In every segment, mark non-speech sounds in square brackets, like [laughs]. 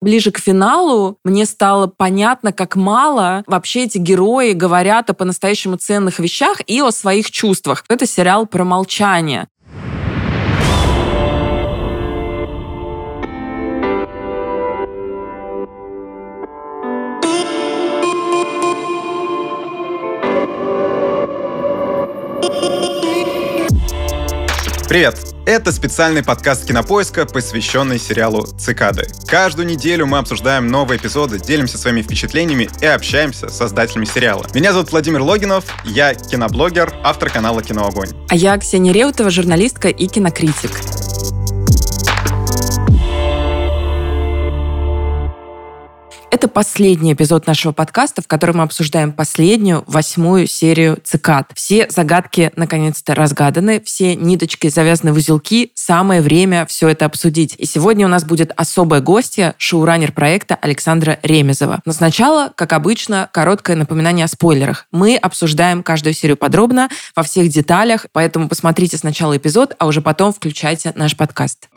Ближе к финалу мне стало понятно, как мало вообще эти герои говорят о по-настоящему ценных вещах и о своих чувствах. Это сериал про молчание. Привет! Это специальный подкаст Кинопоиска, посвященный сериалу «Цикады». Каждую неделю мы обсуждаем новые эпизоды, делимся своими впечатлениями и общаемся с создателями сериала. Меня зовут Владимир Логинов, я киноблогер, автор канала «Киноогонь». А я Ксения Реутова, журналистка и кинокритик. Это последний эпизод нашего подкаста, в котором мы обсуждаем последнюю, восьмую серию «Цикад». Все загадки наконец-то разгаданы, все ниточки завязаны в узелки. Самое время все это обсудить. И сегодня у нас будет особая гостья, шоураннер проекта Александра Ремезова. Но сначала, как обычно, короткое напоминание о спойлерах. Мы обсуждаем каждую серию подробно, во всех деталях, поэтому посмотрите сначала эпизод, а уже потом включайте наш подкаст.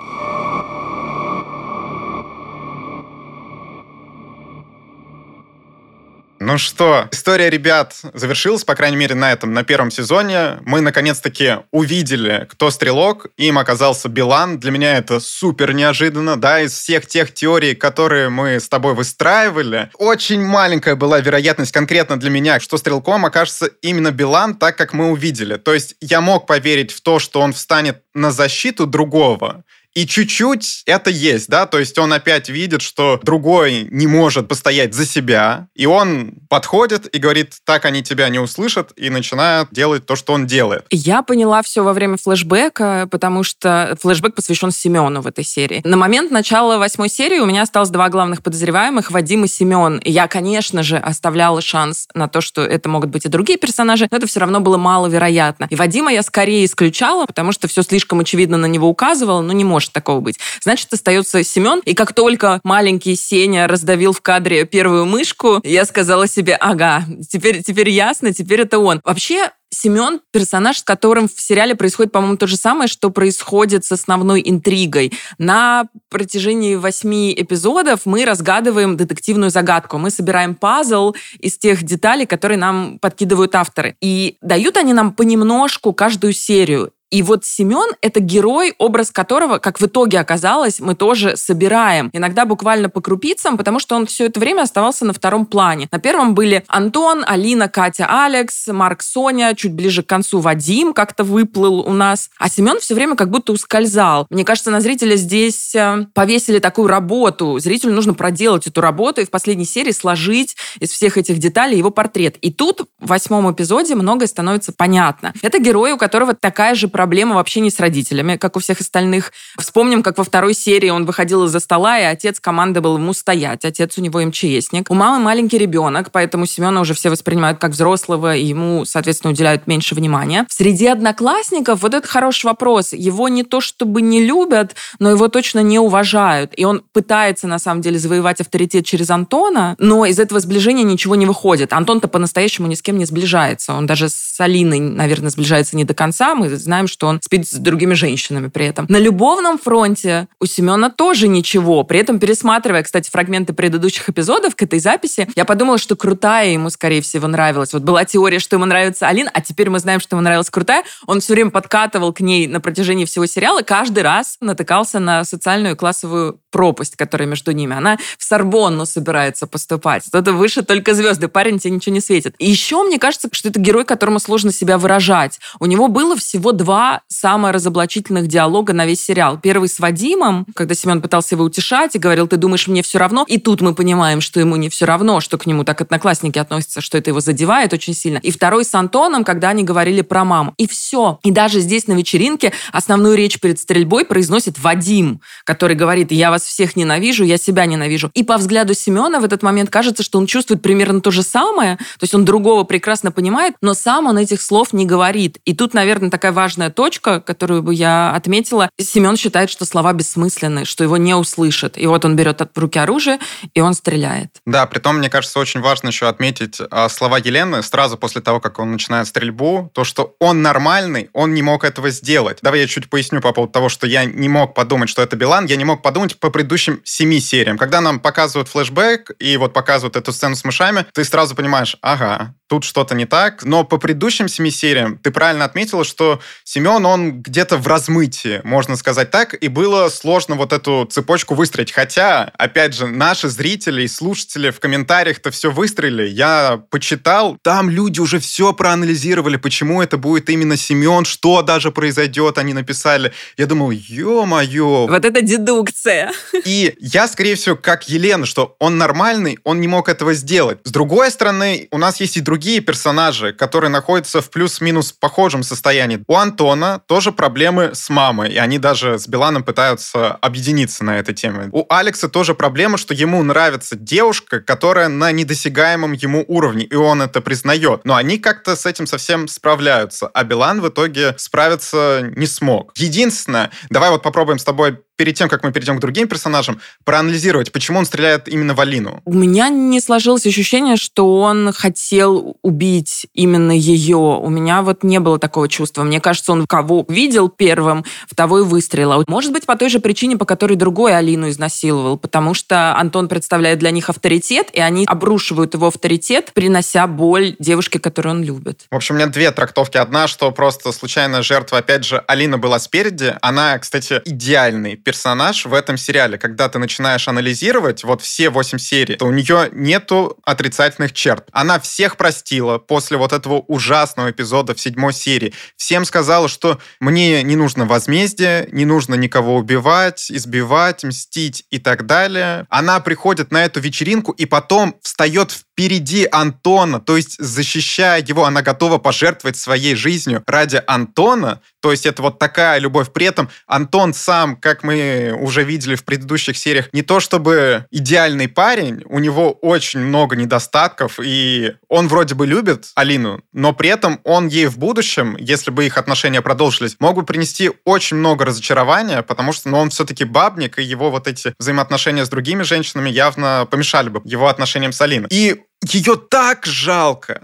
Ну что, история ребят завершилась, по крайней мере, на этом, на первом сезоне. Мы наконец-таки увидели, кто стрелок. Им оказался Билан. Для меня это супер неожиданно, да, из всех тех теорий, которые мы с тобой выстраивали. Очень маленькая была вероятность конкретно для меня, что стрелком окажется именно Билан, так как мы увидели. То есть я мог поверить в то, что он встанет на защиту другого, и чуть-чуть это есть, да, то есть он опять видит, что другой не может постоять за себя, и он подходит и говорит, так они тебя не услышат, и начинает делать то, что он делает. Я поняла все во время флешбека, потому что флешбэк посвящен Семену в этой серии. На момент начала восьмой серии у меня осталось два главных подозреваемых, Вадим и Семен. И я, конечно же, оставляла шанс на то, что это могут быть и другие персонажи, но это все равно было маловероятно. И Вадима я скорее исключала, потому что все слишком очевидно на него указывало, но не может может такого быть. Значит, остается Семен. И как только маленький Сеня раздавил в кадре первую мышку, я сказала себе, ага, теперь, теперь ясно, теперь это он. Вообще, Семен — персонаж, с которым в сериале происходит, по-моему, то же самое, что происходит с основной интригой. На протяжении восьми эпизодов мы разгадываем детективную загадку. Мы собираем пазл из тех деталей, которые нам подкидывают авторы. И дают они нам понемножку каждую серию. И вот Семен — это герой, образ которого, как в итоге оказалось, мы тоже собираем. Иногда буквально по крупицам, потому что он все это время оставался на втором плане. На первом были Антон, Алина, Катя, Алекс, Марк, Соня, чуть ближе к концу Вадим как-то выплыл у нас. А Семен все время как будто ускользал. Мне кажется, на зрителя здесь э, повесили такую работу. Зрителю нужно проделать эту работу и в последней серии сложить из всех этих деталей его портрет. И тут в восьмом эпизоде многое становится понятно. Это герой, у которого такая же проблема в общении с родителями, как у всех остальных. Вспомним, как во второй серии он выходил из-за стола, и отец командовал ему стоять. Отец у него МЧСник. У мамы маленький ребенок, поэтому Семена уже все воспринимают как взрослого, и ему, соответственно, уделяют меньше внимания. Среди одноклассников вот это хороший вопрос. Его не то чтобы не любят, но его точно не уважают. И он пытается, на самом деле, завоевать авторитет через Антона, но из этого сближения ничего не выходит. Антон-то по-настоящему ни с кем не сближается. Он даже с Алиной, наверное, сближается не до конца. Мы знаем, что он спит с другими женщинами при этом. На любовном фронте у Семена тоже ничего. При этом, пересматривая, кстати, фрагменты предыдущих эпизодов к этой записи, я подумала, что крутая ему, скорее всего, нравилась. Вот была теория, что ему нравится Алина, а теперь мы знаем, что ему нравилась крутая. Он все время подкатывал к ней на протяжении всего сериала, каждый раз натыкался на социальную и классовую пропасть, которая между ними. Она в Сорбонну собирается поступать. Кто-то выше только звезды. Парень тебе ничего не светит. И еще мне кажется, что это герой, которому сложно себя выражать. У него было всего два самых разоблачительных диалога на весь сериал. Первый с Вадимом, когда Семен пытался его утешать и говорил, ты думаешь, мне все равно? И тут мы понимаем, что ему не все равно, что к нему так одноклассники относятся, что это его задевает очень сильно. И второй с Антоном, когда они говорили про маму. И все. И даже здесь на вечеринке основную речь перед стрельбой произносит Вадим, который говорит, я вас всех ненавижу, я себя ненавижу. И по взгляду Семена в этот момент кажется, что он чувствует примерно то же самое, то есть он другого прекрасно понимает, но сам он этих слов не говорит. И тут, наверное, такая важная важная точка, которую бы я отметила. Семен считает, что слова бессмысленны, что его не услышат. И вот он берет в руки оружие, и он стреляет. Да, при том, мне кажется, очень важно еще отметить а, слова Елены сразу после того, как он начинает стрельбу, то, что он нормальный, он не мог этого сделать. Давай я чуть поясню по поводу того, что я не мог подумать, что это Билан, я не мог подумать по предыдущим семи сериям. Когда нам показывают флешбэк и вот показывают эту сцену с мышами, ты сразу понимаешь, ага, тут что-то не так. Но по предыдущим семи сериям ты правильно отметила, что Семен, он где-то в размытии, можно сказать так, и было сложно вот эту цепочку выстроить. Хотя, опять же, наши зрители и слушатели в комментариях-то все выстроили. Я почитал, там люди уже все проанализировали, почему это будет именно Семен, что даже произойдет, они написали. Я думал, ё-моё. Вот это дедукция. И я, скорее всего, как Елена, что он нормальный, он не мог этого сделать. С другой стороны, у нас есть и другие персонажи, которые находятся в плюс-минус похожем состоянии. У Антона тоже проблемы с мамой, и они даже с Биланом пытаются объединиться на этой теме. У Алекса тоже проблема, что ему нравится девушка, которая на недосягаемом ему уровне, и он это признает. Но они как-то с этим совсем справляются, а Билан в итоге справиться не смог. Единственное, давай вот попробуем с тобой перед тем, как мы перейдем к другим персонажам, проанализировать, почему он стреляет именно в Алину. У меня не сложилось ощущение, что он хотел убить именно ее. У меня вот не было такого чувства. Мне кажется, он кого видел первым, в того и выстрелил. Может быть, по той же причине, по которой другой Алину изнасиловал, потому что Антон представляет для них авторитет, и они обрушивают его авторитет, принося боль девушке, которую он любит. В общем, у меня две трактовки. Одна, что просто случайная жертва, опять же, Алина была спереди. Она, кстати, идеальный персонаж в этом сериале. Когда ты начинаешь анализировать вот все восемь серий, то у нее нету отрицательных черт. Она всех простила после вот этого ужасного эпизода в седьмой серии. Всем сказала, что мне не нужно возмездие, не нужно никого убивать, избивать, мстить и так далее. Она приходит на эту вечеринку и потом встает впереди Антона, то есть защищая его, она готова пожертвовать своей жизнью ради Антона, то есть это вот такая любовь. При этом Антон сам, как мы уже видели в предыдущих сериях, не то чтобы идеальный парень, у него очень много недостатков, и он вроде бы любит Алину, но при этом он ей в будущем, если бы их отношения продолжились, мог бы принести очень много разочарования, потому что ну, он все-таки бабник, и его вот эти взаимоотношения с другими женщинами явно помешали бы его отношениям с Алиной. И ее так жалко.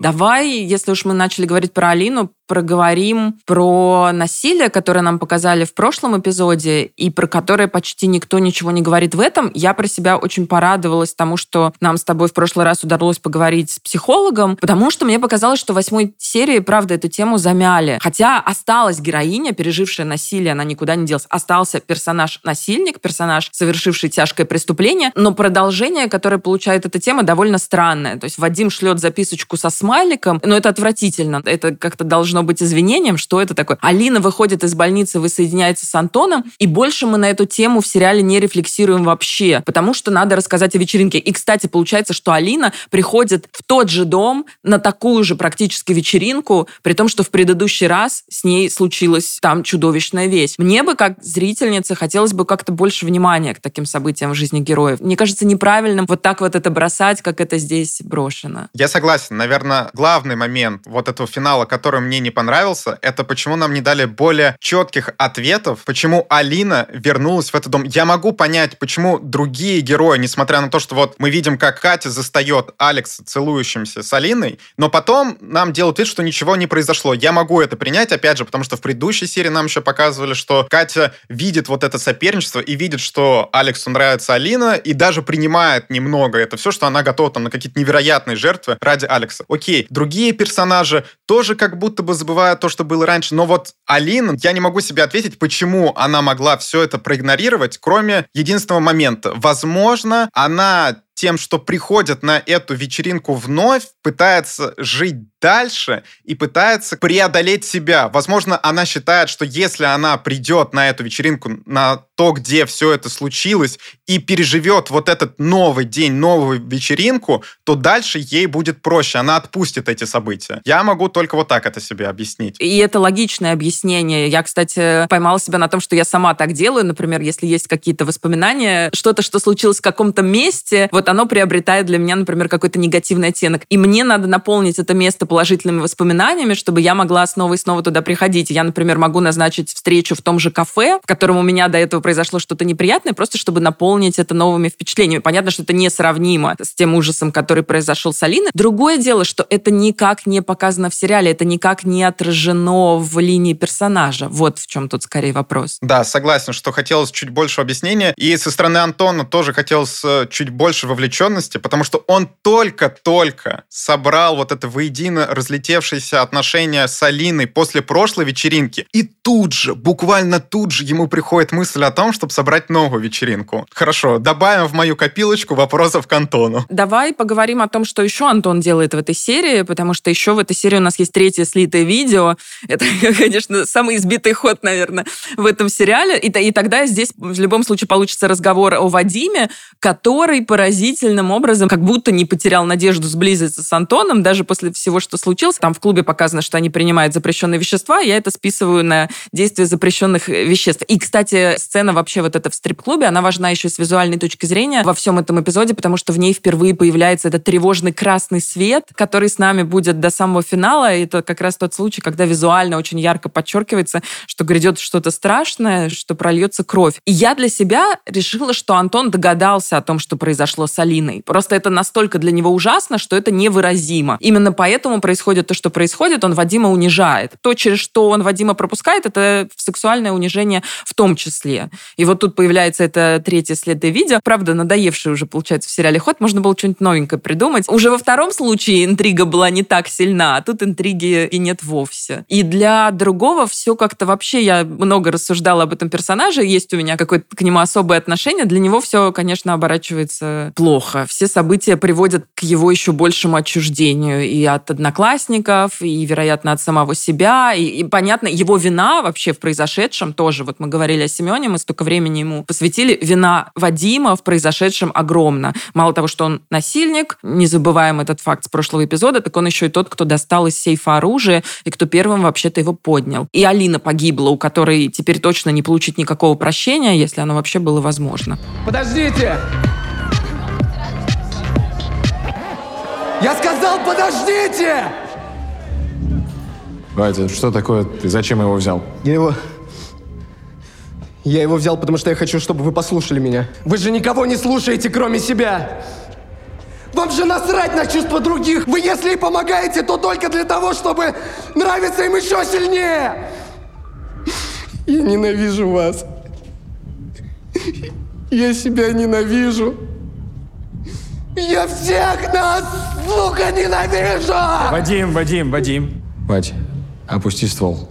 Давай, если уж мы начали говорить про Алину, проговорим про насилие, которое нам показали в прошлом эпизоде и про которое почти никто ничего не говорит в этом. Я про себя очень порадовалась тому, что нам с тобой в прошлый раз удалось поговорить с психологом, потому что мне показалось, что в восьмой серии, правда, эту тему замяли. Хотя осталась героиня, пережившая насилие, она никуда не делась. Остался персонаж-насильник, персонаж, совершивший тяжкое преступление, но продолжение, которое получает эта тема, довольно странное. То есть Вадим шлет записочку со смайликом, но это отвратительно. Это как-то должно должно быть извинением, что это такое. Алина выходит из больницы, воссоединяется с Антоном, и больше мы на эту тему в сериале не рефлексируем вообще, потому что надо рассказать о вечеринке. И, кстати, получается, что Алина приходит в тот же дом на такую же практически вечеринку, при том, что в предыдущий раз с ней случилась там чудовищная вещь. Мне бы, как зрительнице, хотелось бы как-то больше внимания к таким событиям в жизни героев. Мне кажется неправильным вот так вот это бросать, как это здесь брошено. Я согласен. Наверное, главный момент вот этого финала, который мне не не понравился, это почему нам не дали более четких ответов, почему Алина вернулась в этот дом. Я могу понять, почему другие герои, несмотря на то, что вот мы видим, как Катя застает Алекса целующимся с Алиной, но потом нам делают вид, что ничего не произошло. Я могу это принять, опять же, потому что в предыдущей серии нам еще показывали, что Катя видит вот это соперничество и видит, что Алексу нравится Алина, и даже принимает немного это все, что она готова там на какие-то невероятные жертвы ради Алекса. Окей, другие персонажи тоже как будто бы забывая то, что было раньше. Но вот Алина, я не могу себе ответить, почему она могла все это проигнорировать, кроме единственного момента. Возможно, она тем, что приходят на эту вечеринку вновь, пытается жить дальше и пытается преодолеть себя. Возможно, она считает, что если она придет на эту вечеринку на то, где все это случилось, и переживет вот этот новый день, новую вечеринку, то дальше ей будет проще, она отпустит эти события. Я могу только вот так это себе объяснить. И это логичное объяснение. Я, кстати, поймала себя на том, что я сама так делаю. Например, если есть какие-то воспоминания, что-то, что случилось в каком-то месте, вот оно приобретает для меня, например, какой-то негативный оттенок. И мне надо наполнить это место положительными воспоминаниями, чтобы я могла снова и снова туда приходить. Я, например, могу назначить встречу в том же кафе, в котором у меня до этого произошло что-то неприятное, просто чтобы наполнить это новыми впечатлениями. Понятно, что это несравнимо с тем ужасом, который произошел с Алиной. Другое дело, что это никак не показано в сериале, это никак не отражено в линии персонажа. Вот в чем тут скорее вопрос. Да, согласен, что хотелось чуть больше объяснения. И со стороны Антона тоже хотелось э, чуть больше вовлеченности, потому что он только-только собрал вот это воедино разлетевшееся отношение с Алиной после прошлой вечеринки. И тут же, буквально тут же ему приходит мысль о том, чтобы собрать новую вечеринку. Хорошо, добавим в мою копилочку вопросов к Антону. Давай поговорим о том, что еще Антон делает в этой серии, потому что еще в этой серии у нас есть третье слитое видео. [laughs] Это, конечно, самый избитый ход, наверное, в этом сериале. И, и тогда здесь в любом случае получится разговор о Вадиме, который поразительным образом как будто не потерял надежду сблизиться с Антоном, даже после всего, что случилось. Там в клубе показано, что они принимают запрещенные вещества, я это списываю на действие запрещенных веществ. И, кстати, сцена вообще вот эта в стрип-клубе, она важна еще с визуальной точки зрения во всем этом эпизоде, потому что в ней впервые появляется этот тревожный красный свет, который с нами будет до самого финала. И это как раз тот случай, когда визуально очень ярко подчеркивается, что грядет что-то страшное, что прольется кровь. И я для себя решила, что Антон догадался о том, что произошло с Алиной. Просто это настолько для него ужасно, что это невыразимо. Именно поэтому происходит то, что происходит, он Вадима унижает. То, через что он Вадима пропускает, это сексуальное унижение в том числе. И вот тут появляется это третье следы видео. Правда, надоевший уже, получается, в сериале ход. Можно было что-нибудь новенькое придумать. Уже во втором случае интрига была не так сильна, а тут интриги и нет вовсе. И для другого все как-то вообще... Я много рассуждала об этом персонаже, есть у меня какое-то к нему особое отношение. Для него все, конечно, оборачивается плохо. Все события приводят к его еще большему отчуждению и от одноклассников, и, вероятно, от самого себя. И, и понятно, его вина вообще в произошедшем тоже. Вот мы говорили о Семене, мы столько времени ему посвятили. Вина Вадима в произошедшем огромна. Мало того, что он насильник, не забываем этот факт с прошлого эпизода, так он еще и тот, кто достал из сейфа оружие и кто первым вообще-то его поднял. И Алина погибла, у которой теперь точно не получить никакого прощения, если оно вообще было возможно. Подождите! Я сказал, подождите! Вадя, что такое? Ты зачем его взял? Я его... Я его взял, потому что я хочу, чтобы вы послушали меня. Вы же никого не слушаете, кроме себя. Вам же насрать на чувства других. Вы если и помогаете, то только для того, чтобы нравиться им еще сильнее. Я ненавижу вас. Я себя ненавижу. Я всех нас, сука, ненавижу! Вадим, Вадим, Вадим. Вадь, опусти ствол.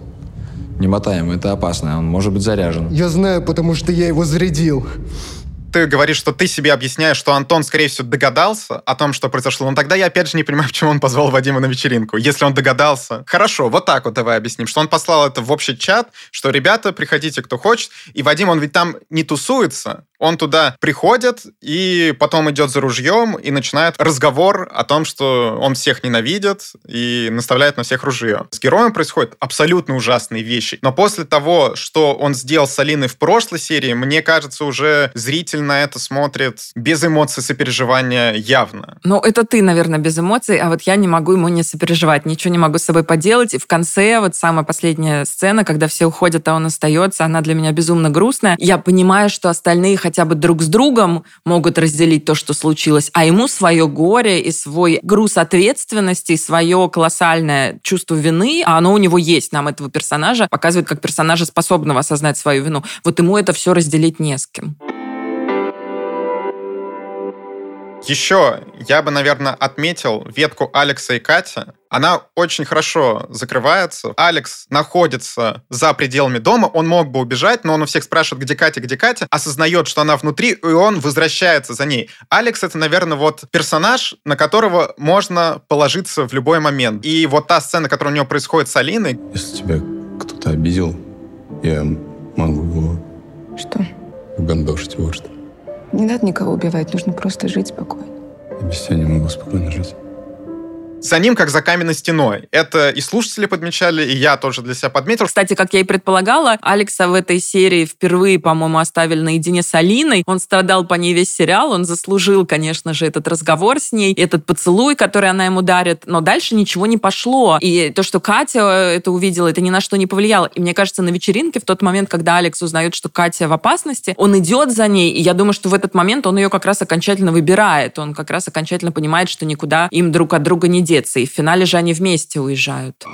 Не мотаем, это опасно, он может быть заряжен. Я знаю, потому что я его зарядил ты говоришь, что ты себе объясняешь, что Антон, скорее всего, догадался о том, что произошло. Но тогда я, опять же, не понимаю, [laughs] почему он позвал Вадима на вечеринку. Если он догадался. Хорошо, вот так вот давай объясним, что он послал это в общий чат, что, ребята, приходите, кто хочет. И Вадим, он ведь там не тусуется, он туда приходит и потом идет за ружьем и начинает разговор о том, что он всех ненавидит и наставляет на всех ружье. С героем происходят абсолютно ужасные вещи. Но после того, что он сделал с Алиной в прошлой серии, мне кажется, уже зритель на это смотрит без эмоций сопереживания явно. Ну, это ты, наверное, без эмоций, а вот я не могу ему не сопереживать, ничего не могу с собой поделать. И в конце, вот самая последняя сцена, когда все уходят, а он остается, она для меня безумно грустная. Я понимаю, что остальные хотя бы друг с другом могут разделить то, что случилось, а ему свое горе и свой груз ответственности, и свое колоссальное чувство вины, а оно у него есть, нам этого персонажа показывает как персонажа, способного осознать свою вину. Вот ему это все разделить не с кем. Еще я бы, наверное, отметил ветку Алекса и Катя. Она очень хорошо закрывается. Алекс находится за пределами дома. Он мог бы убежать, но он у всех спрашивает, где Катя, где Катя. Осознает, что она внутри, и он возвращается за ней. Алекс — это, наверное, вот персонаж, на которого можно положиться в любой момент. И вот та сцена, которая у него происходит с Алиной... Если тебя кто-то обидел, я могу его... Что? гандошить, вот что. Не надо никого убивать, нужно просто жить спокойно. Я без тебя не могу спокойно жить. За ним как за каменной стеной. Это и слушатели подмечали, и я тоже для себя подметил. Кстати, как я и предполагала, Алекса в этой серии впервые, по-моему, оставили наедине с Алиной. Он страдал по ней весь сериал, он заслужил, конечно же, этот разговор с ней, этот поцелуй, который она ему дарит, но дальше ничего не пошло. И то, что Катя это увидела, это ни на что не повлияло. И мне кажется, на вечеринке, в тот момент, когда Алекс узнает, что Катя в опасности, он идет за ней, и я думаю, что в этот момент он ее как раз окончательно выбирает. Он как раз окончательно понимает, что никуда им друг от друга не деться. И в финале же они вместе уезжают.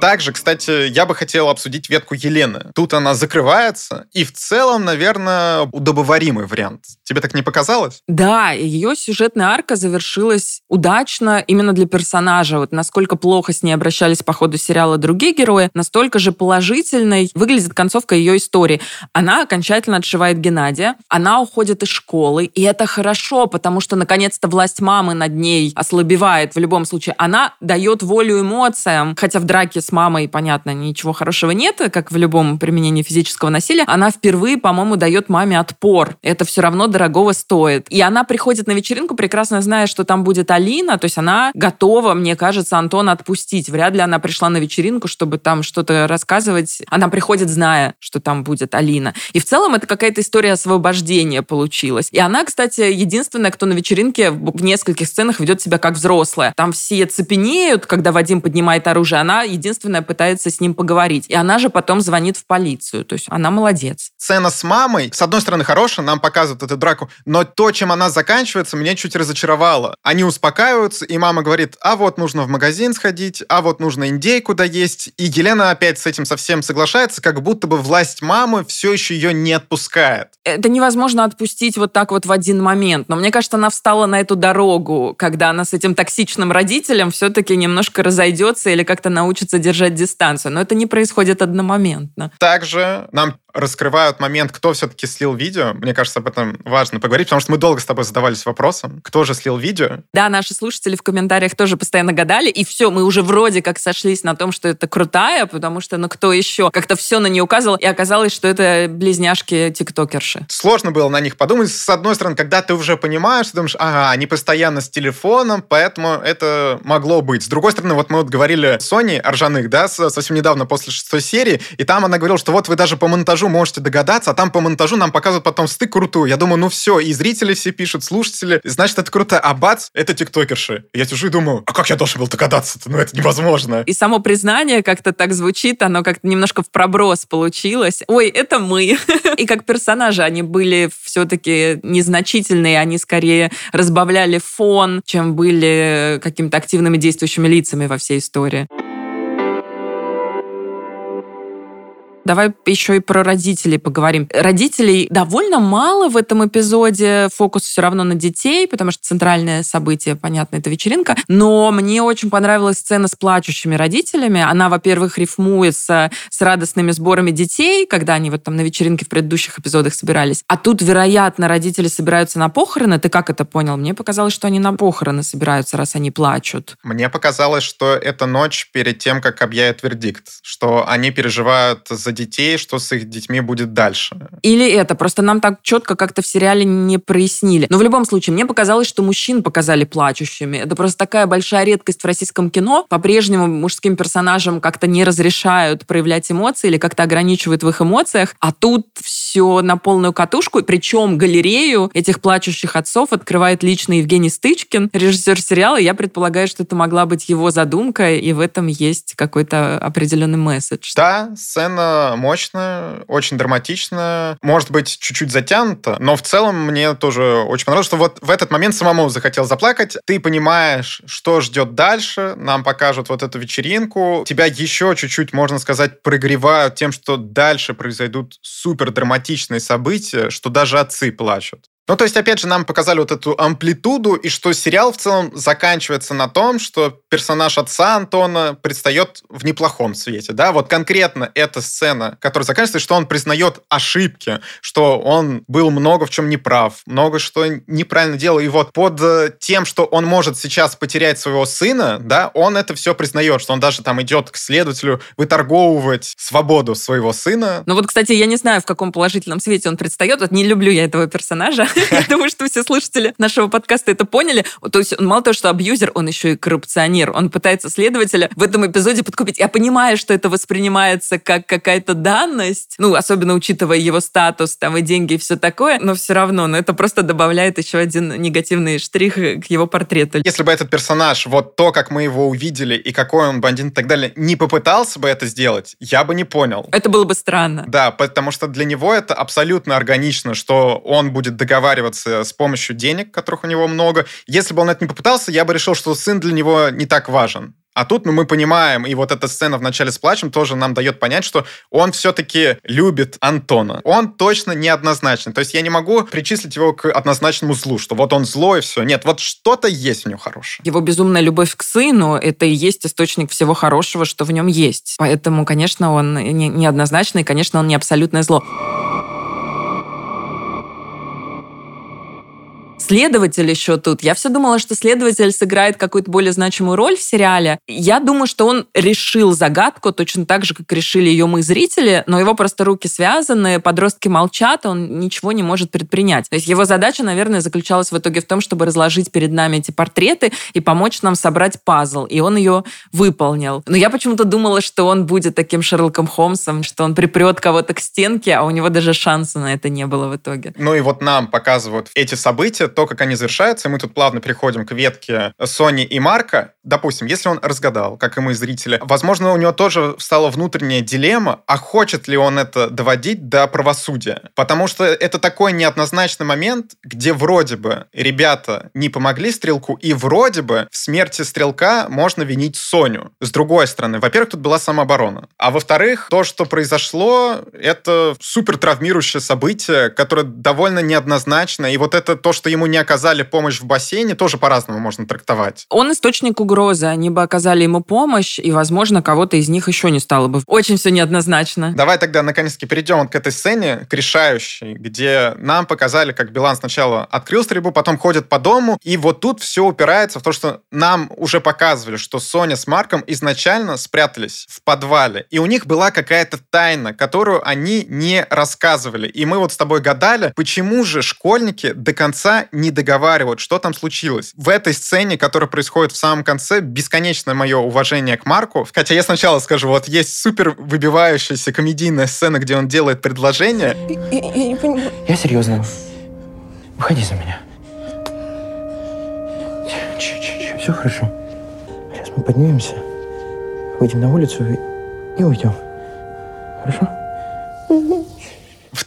Также, кстати, я бы хотел обсудить ветку Елены. Тут она закрывается, и в целом, наверное, удобоваримый вариант. Тебе так не показалось? Да, ее сюжетная арка завершилась удачно именно для персонажа. Вот насколько плохо с ней обращались по ходу сериала другие герои, настолько же положительной выглядит концовка ее истории. Она окончательно отшивает Геннадия, она уходит из школы, и это хорошо, потому что наконец-то власть мамы над ней ослабевает в любом случае. Она дает волю эмоциям, хотя в драке с мамой, понятно, ничего хорошего нет, как в любом применении физического насилия, она впервые, по-моему, дает маме отпор. Это все равно дорогого стоит. И она приходит на вечеринку, прекрасно зная, что там будет Алина, то есть она готова, мне кажется, Антона отпустить. Вряд ли она пришла на вечеринку, чтобы там что-то рассказывать. Она приходит, зная, что там будет Алина. И в целом это какая-то история освобождения получилась. И она, кстати, единственная, кто на вечеринке в нескольких сценах ведет себя как взрослая. Там все цепенеют, когда Вадим поднимает оружие. Она единственная пытается с ним поговорить. И она же потом звонит в полицию. То есть она молодец. Сцена с мамой, с одной стороны, хорошая, нам показывают эту драку, но то, чем она заканчивается, меня чуть разочаровало. Они успокаиваются, и мама говорит, а вот нужно в магазин сходить, а вот нужно индейку доесть. И Елена опять с этим совсем соглашается, как будто бы власть мамы все еще ее не отпускает. Это невозможно отпустить вот так вот в один момент. Но мне кажется, она встала на эту дорогу, когда она с этим токсичным родителем все-таки немножко разойдется или как-то научится держать дистанцию. Но это не происходит одномоментно. Также нам раскрывают момент, кто все-таки слил видео. Мне кажется, об этом важно поговорить, потому что мы долго с тобой задавались вопросом, кто же слил видео. Да, наши слушатели в комментариях тоже постоянно гадали, и все, мы уже вроде как сошлись на том, что это крутая, потому что, ну, кто еще? Как-то все на нее указывал, и оказалось, что это близняшки-тиктокерши. Сложно было на них подумать. С одной стороны, когда ты уже понимаешь, ты думаешь, ага, они постоянно с телефоном, поэтому это могло быть. С другой стороны, вот мы вот говорили Сони Аржаных, да, совсем недавно после шестой серии, и там она говорила, что вот вы даже по монтажу можете догадаться, а там по монтажу нам показывают потом стык крутую. Я думаю, ну все, и зрители все пишут, слушатели, значит, это круто. А бац, это тиктокерши. Я сижу и думаю, а как я должен был догадаться-то? Ну это невозможно. И само признание как-то так звучит, оно как-то немножко в проброс получилось. Ой, это мы. [laughs] И как персонажи они были все-таки незначительные, они скорее разбавляли фон, чем были какими-то активными действующими лицами во всей истории. Давай еще и про родителей поговорим. Родителей довольно мало в этом эпизоде. Фокус все равно на детей, потому что центральное событие, понятно, это вечеринка. Но мне очень понравилась сцена с плачущими родителями. Она, во-первых, рифмуется с радостными сборами детей, когда они вот там на вечеринке в предыдущих эпизодах собирались. А тут, вероятно, родители собираются на похороны. Ты как это понял? Мне показалось, что они на похороны собираются, раз они плачут. Мне показалось, что это ночь перед тем, как объявят вердикт, что они переживают за детей, что с их детьми будет дальше. Или это, просто нам так четко как-то в сериале не прояснили. Но в любом случае, мне показалось, что мужчин показали плачущими. Это просто такая большая редкость в российском кино. По-прежнему мужским персонажам как-то не разрешают проявлять эмоции или как-то ограничивают в их эмоциях. А тут все на полную катушку. Причем галерею этих плачущих отцов открывает лично Евгений Стычкин, режиссер сериала. Я предполагаю, что это могла быть его задумка, и в этом есть какой-то определенный месседж. Да, сцена мощная, очень драматичная, может быть, чуть-чуть затянута, но в целом мне тоже очень понравилось, что вот в этот момент самому захотел заплакать. Ты понимаешь, что ждет дальше, нам покажут вот эту вечеринку, тебя еще чуть-чуть, можно сказать, прогревают тем, что дальше произойдут супер драматичные события, что даже отцы плачут. Ну, то есть, опять же, нам показали вот эту амплитуду, и что сериал в целом заканчивается на том, что персонаж отца Антона предстает в неплохом свете, да, вот конкретно эта сцена, которая заканчивается, что он признает ошибки, что он был много в чем неправ, много что неправильно делал, и вот под э, тем, что он может сейчас потерять своего сына, да, он это все признает, что он даже там идет к следователю выторговывать свободу своего сына. Ну вот, кстати, я не знаю, в каком положительном свете он предстает, вот не люблю я этого персонажа, я думаю, что все слушатели нашего подкаста это поняли, то есть он мало того, что абьюзер, он еще и коррупционер, он пытается следователя в этом эпизоде подкупить. Я понимаю, что это воспринимается как какая-то данность, ну, особенно учитывая его статус, там, и деньги, и все такое, но все равно, но это просто добавляет еще один негативный штрих к его портрету. Если бы этот персонаж, вот то, как мы его увидели, и какой он бандит и так далее, не попытался бы это сделать, я бы не понял. Это было бы странно. Да, потому что для него это абсолютно органично, что он будет договариваться с помощью денег, которых у него много. Если бы он это не попытался, я бы решил, что сын для него не так важен. А тут ну, мы понимаем, и вот эта сцена в начале с плачем тоже нам дает понять, что он все-таки любит Антона. Он точно неоднозначный. То есть я не могу причислить его к однозначному злу, что вот он злой и все. Нет, вот что-то есть в нем хорошее. Его безумная любовь к сыну — это и есть источник всего хорошего, что в нем есть. Поэтому, конечно, он неоднозначный, конечно, он не абсолютное зло. Следователь еще тут. Я все думала, что следователь сыграет какую-то более значимую роль в сериале. Я думаю, что он решил загадку точно так же, как решили ее мы, зрители, но его просто руки связаны, подростки молчат, он ничего не может предпринять. То есть его задача, наверное, заключалась в итоге в том, чтобы разложить перед нами эти портреты и помочь нам собрать пазл. И он ее выполнил. Но я почему-то думала, что он будет таким Шерлоком Холмсом, что он припрет кого-то к стенке, а у него даже шанса на это не было в итоге. Ну и вот нам показывают эти события, то, как они завершаются, и мы тут плавно переходим к ветке Сони и Марка. Допустим, если он разгадал, как и мы, зрители, возможно, у него тоже стала внутренняя дилемма, а хочет ли он это доводить до правосудия. Потому что это такой неоднозначный момент, где вроде бы ребята не помогли Стрелку, и вроде бы в смерти Стрелка можно винить Соню. С другой стороны, во-первых, тут была самооборона. А во-вторых, то, что произошло, это супер травмирующее событие, которое довольно неоднозначно. И вот это то, что ему не оказали помощь в бассейне, тоже по-разному можно трактовать. Он источник угрозы. Они бы оказали ему помощь, и, возможно, кого-то из них еще не стало бы. Очень все неоднозначно. Давай тогда, наконец-таки, перейдем вот к этой сцене, к решающей, где нам показали, как Билан сначала открыл стрельбу, потом ходит по дому, и вот тут все упирается в то, что нам уже показывали, что Соня с Марком изначально спрятались в подвале, и у них была какая-то тайна, которую они не рассказывали. И мы вот с тобой гадали, почему же школьники до конца не договаривают, что там случилось. В этой сцене, которая происходит в самом конце, бесконечное мое уважение к Марку. Хотя я сначала скажу, вот есть супер выбивающаяся комедийная сцена, где он делает предложение. Я, я, я не понимаю. Я серьезно. Выходи за меня. Ч -ч -ч Все хорошо. Сейчас мы поднимемся, выйдем на улицу и, и уйдем. Хорошо?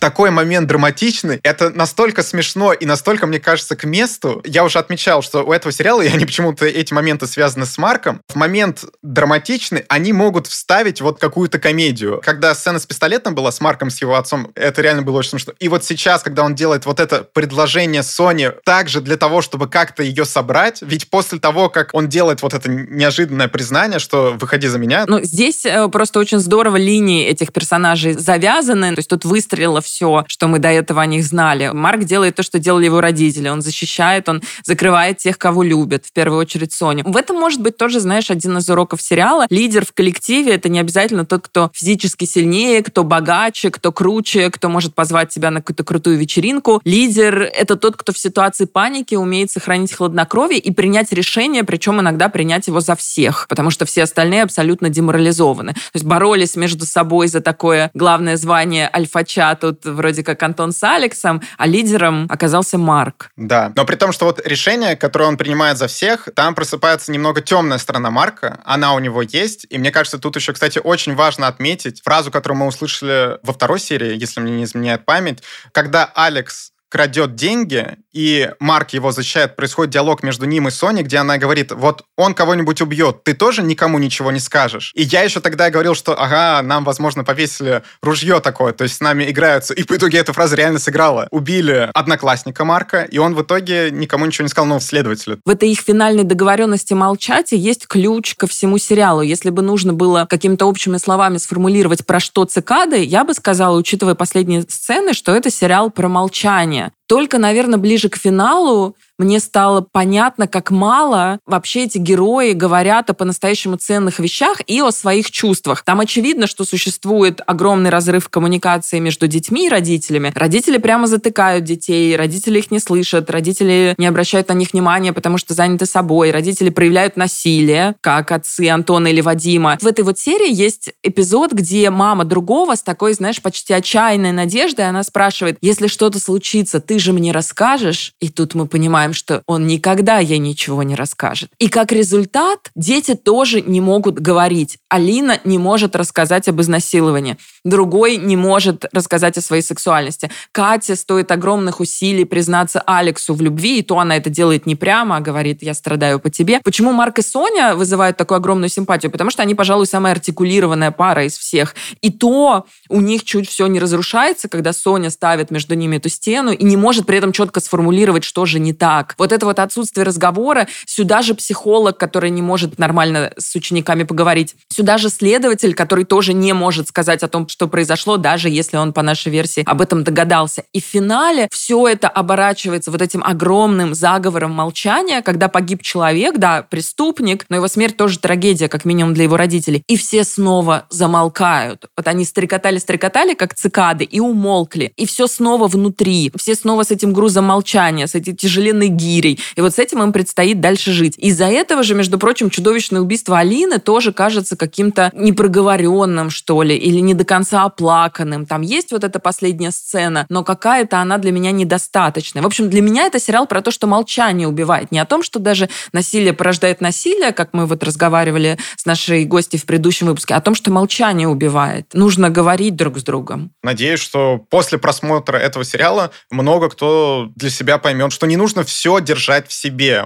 Такой момент драматичный. Это настолько смешно и настолько, мне кажется, к месту. Я уже отмечал, что у этого сериала, и они почему-то эти моменты связаны с Марком, в момент драматичный они могут вставить вот какую-то комедию. Когда сцена с пистолетом была с Марком, с его отцом, это реально было очень смешно. И вот сейчас, когда он делает вот это предложение Соне также для того, чтобы как-то ее собрать, ведь после того, как он делает вот это неожиданное признание, что «выходи за меня». Ну, здесь э, просто очень здорово линии этих персонажей завязаны. То есть тут выстрелило все, что мы до этого о них знали. Марк делает то, что делали его родители. Он защищает, он закрывает тех, кого любят, в первую очередь Соню. В этом может быть тоже, знаешь, один из уроков сериала. Лидер в коллективе — это не обязательно тот, кто физически сильнее, кто богаче, кто круче, кто может позвать тебя на какую-то крутую вечеринку. Лидер — это тот, кто в ситуации паники умеет сохранить хладнокровие и принять решение, причем иногда принять его за всех, потому что все остальные абсолютно деморализованы. То есть боролись между собой за такое главное звание альфача тут вроде как Антон с Алексом, а лидером оказался Марк. Да, но при том, что вот решение, которое он принимает за всех, там просыпается немного темная сторона Марка, она у него есть, и мне кажется, тут еще, кстати, очень важно отметить фразу, которую мы услышали во второй серии, если мне не изменяет память, когда Алекс крадет деньги, и Марк его защищает, происходит диалог между ним и Соней, где она говорит, вот он кого-нибудь убьет, ты тоже никому ничего не скажешь. И я еще тогда говорил, что, ага, нам, возможно, повесили ружье такое, то есть с нами играются. И по итоге эта фраза реально сыграла. Убили одноклассника Марка, и он в итоге никому ничего не сказал, ну, следователю. В этой их финальной договоренности молчать и есть ключ ко всему сериалу. Если бы нужно было какими-то общими словами сформулировать, про что цикады, я бы сказала, учитывая последние сцены, что это сериал про молчание. Только, наверное, ближе к финалу мне стало понятно, как мало вообще эти герои говорят о по-настоящему ценных вещах и о своих чувствах. Там очевидно, что существует огромный разрыв коммуникации между детьми и родителями. Родители прямо затыкают детей, родители их не слышат, родители не обращают на них внимания, потому что заняты собой, родители проявляют насилие, как отцы Антона или Вадима. В этой вот серии есть эпизод, где мама другого с такой, знаешь, почти отчаянной надеждой, она спрашивает, если что-то случится, ты же мне расскажешь? И тут мы понимаем, понимаем, что он никогда ей ничего не расскажет. И как результат, дети тоже не могут говорить. Алина не может рассказать об изнасиловании. Другой не может рассказать о своей сексуальности. Катя стоит огромных усилий признаться Алексу в любви, и то она это делает не прямо, а говорит, я страдаю по тебе. Почему Марк и Соня вызывают такую огромную симпатию? Потому что они, пожалуй, самая артикулированная пара из всех. И то у них чуть все не разрушается, когда Соня ставит между ними эту стену и не может при этом четко сформулировать, что же не так. Вот это вот отсутствие разговора, сюда же психолог, который не может нормально с учениками поговорить, сюда же следователь, который тоже не может сказать о том, что произошло, даже если он по нашей версии об этом догадался. И в финале все это оборачивается вот этим огромным заговором молчания, когда погиб человек, да, преступник, но его смерть тоже трагедия, как минимум для его родителей. И все снова замолкают. Вот они стрекотали-стрекотали, как цикады, и умолкли. И все снова внутри. Все снова с этим грузом молчания, с этой тяжеленной гирей. И вот с этим им предстоит дальше жить. Из-за этого же, между прочим, чудовищное убийство Алины тоже кажется каким-то непроговоренным, что ли, или не до конца оплаканным. Там есть вот эта последняя сцена, но какая-то она для меня недостаточная. В общем, для меня это сериал про то, что молчание убивает. Не о том, что даже насилие порождает насилие, как мы вот разговаривали с нашей гостьей в предыдущем выпуске, а о том, что молчание убивает. Нужно говорить друг с другом. Надеюсь, что после просмотра этого сериала много кто для себя поймет, что не нужно все держать в себе.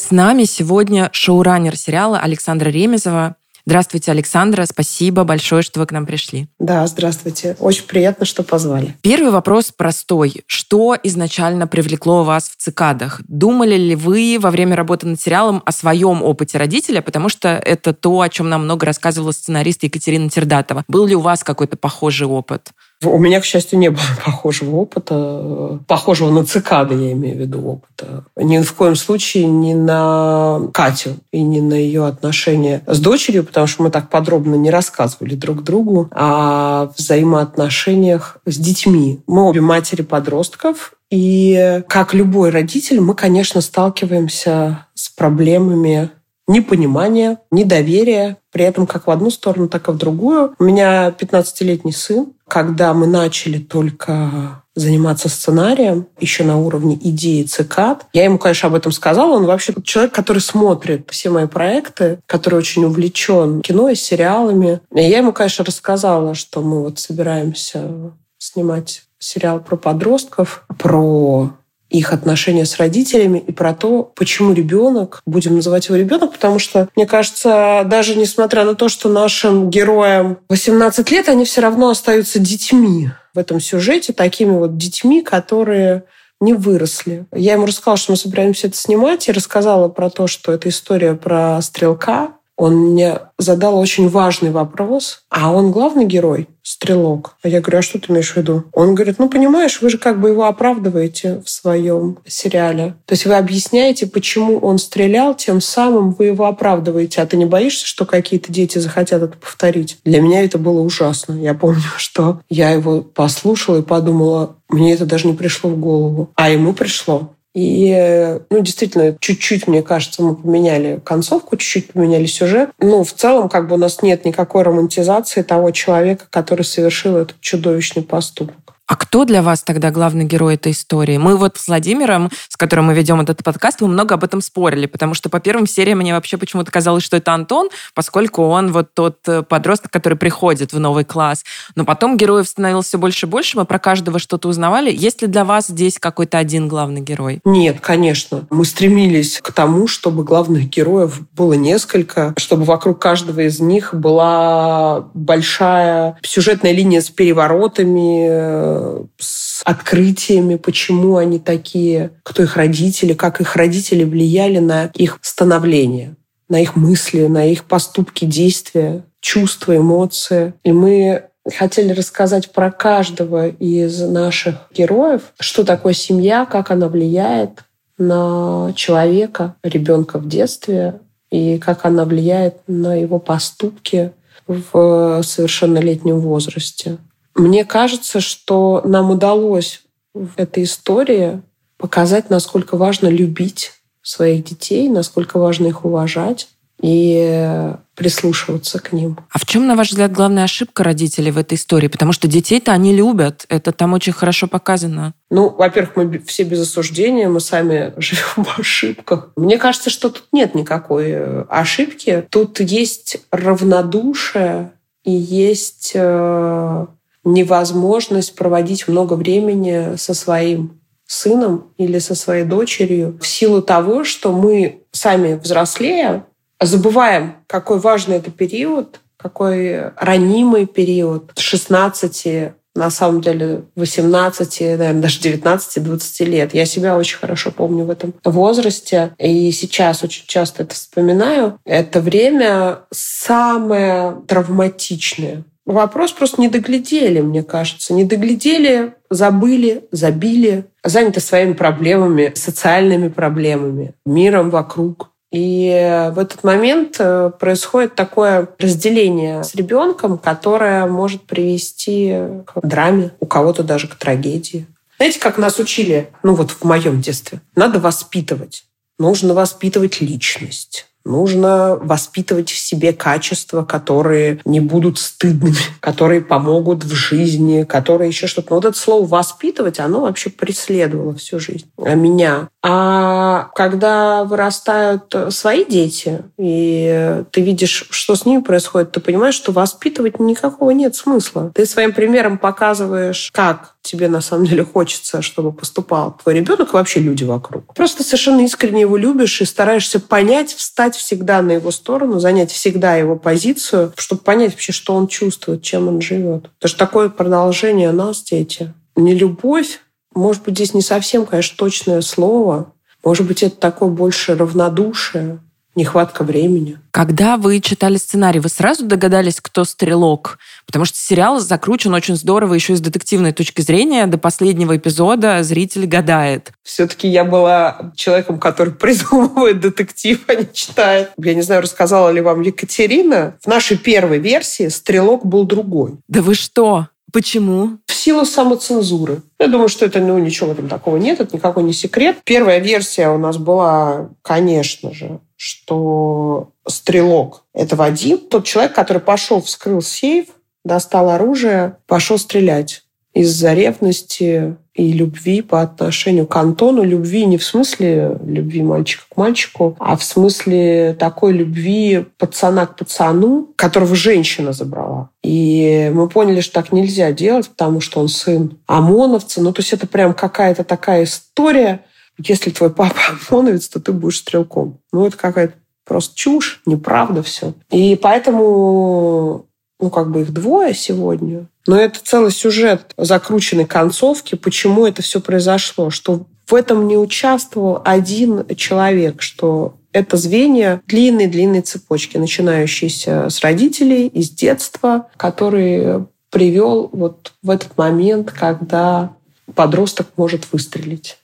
С нами сегодня шоураннер сериала Александра Ремезова. Здравствуйте, Александра. Спасибо большое, что вы к нам пришли. Да, здравствуйте. Очень приятно, что позвали. Первый вопрос простой. Что изначально привлекло вас в цикадах? Думали ли вы во время работы над сериалом о своем опыте родителя? Потому что это то, о чем нам много рассказывала сценарист Екатерина Тердатова. Был ли у вас какой-то похожий опыт? У меня, к счастью, не было [laughs] похожего опыта, похожего на цикады, я имею в виду опыта. Ни в коем случае не на Катю и не на ее отношения с дочерью, потому что мы так подробно не рассказывали друг другу о взаимоотношениях с детьми. Мы обе матери подростков, и как любой родитель, мы, конечно, сталкиваемся с проблемами непонимания, недоверия, при этом как в одну сторону, так и в другую. У меня 15-летний сын. Когда мы начали только заниматься сценарием, еще на уровне идеи цикад. Я ему, конечно, об этом сказала. Он вообще человек, который смотрит все мои проекты, который очень увлечен кино и сериалами. И я ему, конечно, рассказала, что мы вот собираемся снимать сериал про подростков, про их отношения с родителями и про то, почему ребенок, будем называть его ребенок, потому что, мне кажется, даже несмотря на то, что нашим героям 18 лет, они все равно остаются детьми в этом сюжете, такими вот детьми, которые не выросли. Я ему рассказала, что мы собираемся это снимать, и рассказала про то, что это история про стрелка, он мне задал очень важный вопрос. А он главный герой? Стрелок. А я говорю, а что ты имеешь в виду? Он говорит, ну, понимаешь, вы же как бы его оправдываете в своем сериале. То есть вы объясняете, почему он стрелял, тем самым вы его оправдываете. А ты не боишься, что какие-то дети захотят это повторить? Для меня это было ужасно. Я помню, [laughs] что я его послушала и подумала, мне это даже не пришло в голову. А ему пришло. И, ну, действительно, чуть-чуть, мне кажется, мы поменяли концовку, чуть-чуть поменяли сюжет. Ну, в целом, как бы у нас нет никакой романтизации того человека, который совершил этот чудовищный поступок. А кто для вас тогда главный герой этой истории? Мы вот с Владимиром, с которым мы ведем этот подкаст, мы много об этом спорили, потому что по первым сериям мне вообще почему-то казалось, что это Антон, поскольку он вот тот э, подросток, который приходит в новый класс. Но потом героев становилось все больше и больше, мы про каждого что-то узнавали. Есть ли для вас здесь какой-то один главный герой? Нет, конечно. Мы стремились к тому, чтобы главных героев было несколько, чтобы вокруг каждого из них была большая сюжетная линия с переворотами, э, с открытиями, почему они такие, кто их родители, как их родители влияли на их становление, на их мысли, на их поступки, действия, чувства, эмоции. И мы хотели рассказать про каждого из наших героев, что такое семья, как она влияет на человека, ребенка в детстве, и как она влияет на его поступки в совершеннолетнем возрасте. Мне кажется, что нам удалось в этой истории показать, насколько важно любить своих детей, насколько важно их уважать, и прислушиваться к ним. А в чем, на ваш взгляд, главная ошибка родителей в этой истории? Потому что детей-то они любят. Это там очень хорошо показано. Ну, во-первых, мы все без осуждения, мы сами [laughs] живем в ошибках. Мне кажется, что тут нет никакой э, ошибки. Тут есть равнодушие и есть э, невозможность проводить много времени со своим сыном или со своей дочерью в силу того, что мы сами взрослея, забываем, какой важный это период, какой ранимый период. 16 на самом деле 18, наверное, даже 19-20 лет. Я себя очень хорошо помню в этом возрасте. И сейчас очень часто это вспоминаю. Это время самое травматичное. Вопрос просто не доглядели, мне кажется. Не доглядели, забыли, забили, заняты своими проблемами, социальными проблемами, миром вокруг. И в этот момент э, происходит такое разделение с ребенком, которое может привести к драме, у кого-то даже к трагедии. Знаете, как нас учили, ну вот в моем детстве, надо воспитывать. Нужно воспитывать личность Нужно воспитывать в себе качества, которые не будут стыдными, [laughs] которые помогут в жизни, которые еще что-то. Но вот это слово «воспитывать», оно вообще преследовало всю жизнь а меня. А когда вырастают свои дети, и ты видишь, что с ними происходит, ты понимаешь, что воспитывать никакого нет смысла. Ты своим примером показываешь, как тебе на самом деле хочется, чтобы поступал твой ребенок и вообще люди вокруг. Просто совершенно искренне его любишь и стараешься понять, встать всегда на его сторону, занять всегда его позицию, чтобы понять вообще, что он чувствует, чем он живет. Потому что такое продолжение нас, дети. Не любовь, может быть, здесь не совсем, конечно, точное слово. Может быть, это такое больше равнодушие, нехватка времени. Когда вы читали сценарий, вы сразу догадались, кто стрелок? Потому что сериал закручен очень здорово еще и с детективной точки зрения. До последнего эпизода зритель гадает. Все-таки я была человеком, который придумывает детектив, а не читает. Я не знаю, рассказала ли вам Екатерина. В нашей первой версии стрелок был другой. Да вы что? Почему? В силу самоцензуры. Я думаю, что это, ну, ничего в этом такого нет, это никакой не секрет. Первая версия у нас была, конечно же, что стрелок – это Вадим, тот человек, который пошел, вскрыл сейф, достал оружие, пошел стрелять из-за ревности и любви по отношению к Антону. Любви не в смысле любви мальчика к мальчику, а в смысле такой любви пацана к пацану, которого женщина забрала. И мы поняли, что так нельзя делать, потому что он сын ОМОНовца. Ну, то есть это прям какая-то такая история, если твой папа [laughs] ОМОНовец, то ты будешь стрелком. Ну, это какая-то просто чушь, неправда все. И поэтому, ну, как бы их двое сегодня. Но это целый сюжет закрученной концовки, почему это все произошло, что в этом не участвовал один человек, что это звенья длинной-длинной цепочки, начинающиеся с родителей, из детства, который привел вот в этот момент, когда подросток может выстрелить.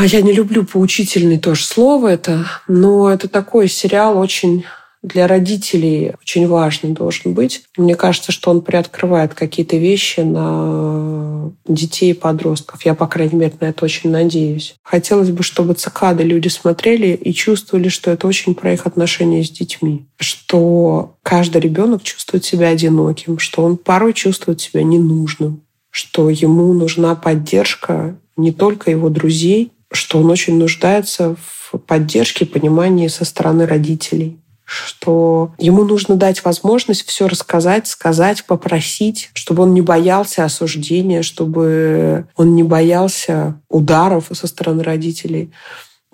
Я не люблю поучительное тоже слово это, но это такой сериал очень для родителей очень важный должен быть. Мне кажется, что он приоткрывает какие-то вещи на детей и подростков. Я, по крайней мере, на это очень надеюсь. Хотелось бы, чтобы цикады люди смотрели и чувствовали, что это очень про их отношения с детьми. Что каждый ребенок чувствует себя одиноким, что он порой чувствует себя ненужным что ему нужна поддержка не только его друзей, что он очень нуждается в поддержке понимании со стороны родителей что ему нужно дать возможность все рассказать, сказать, попросить, чтобы он не боялся осуждения, чтобы он не боялся ударов со стороны родителей,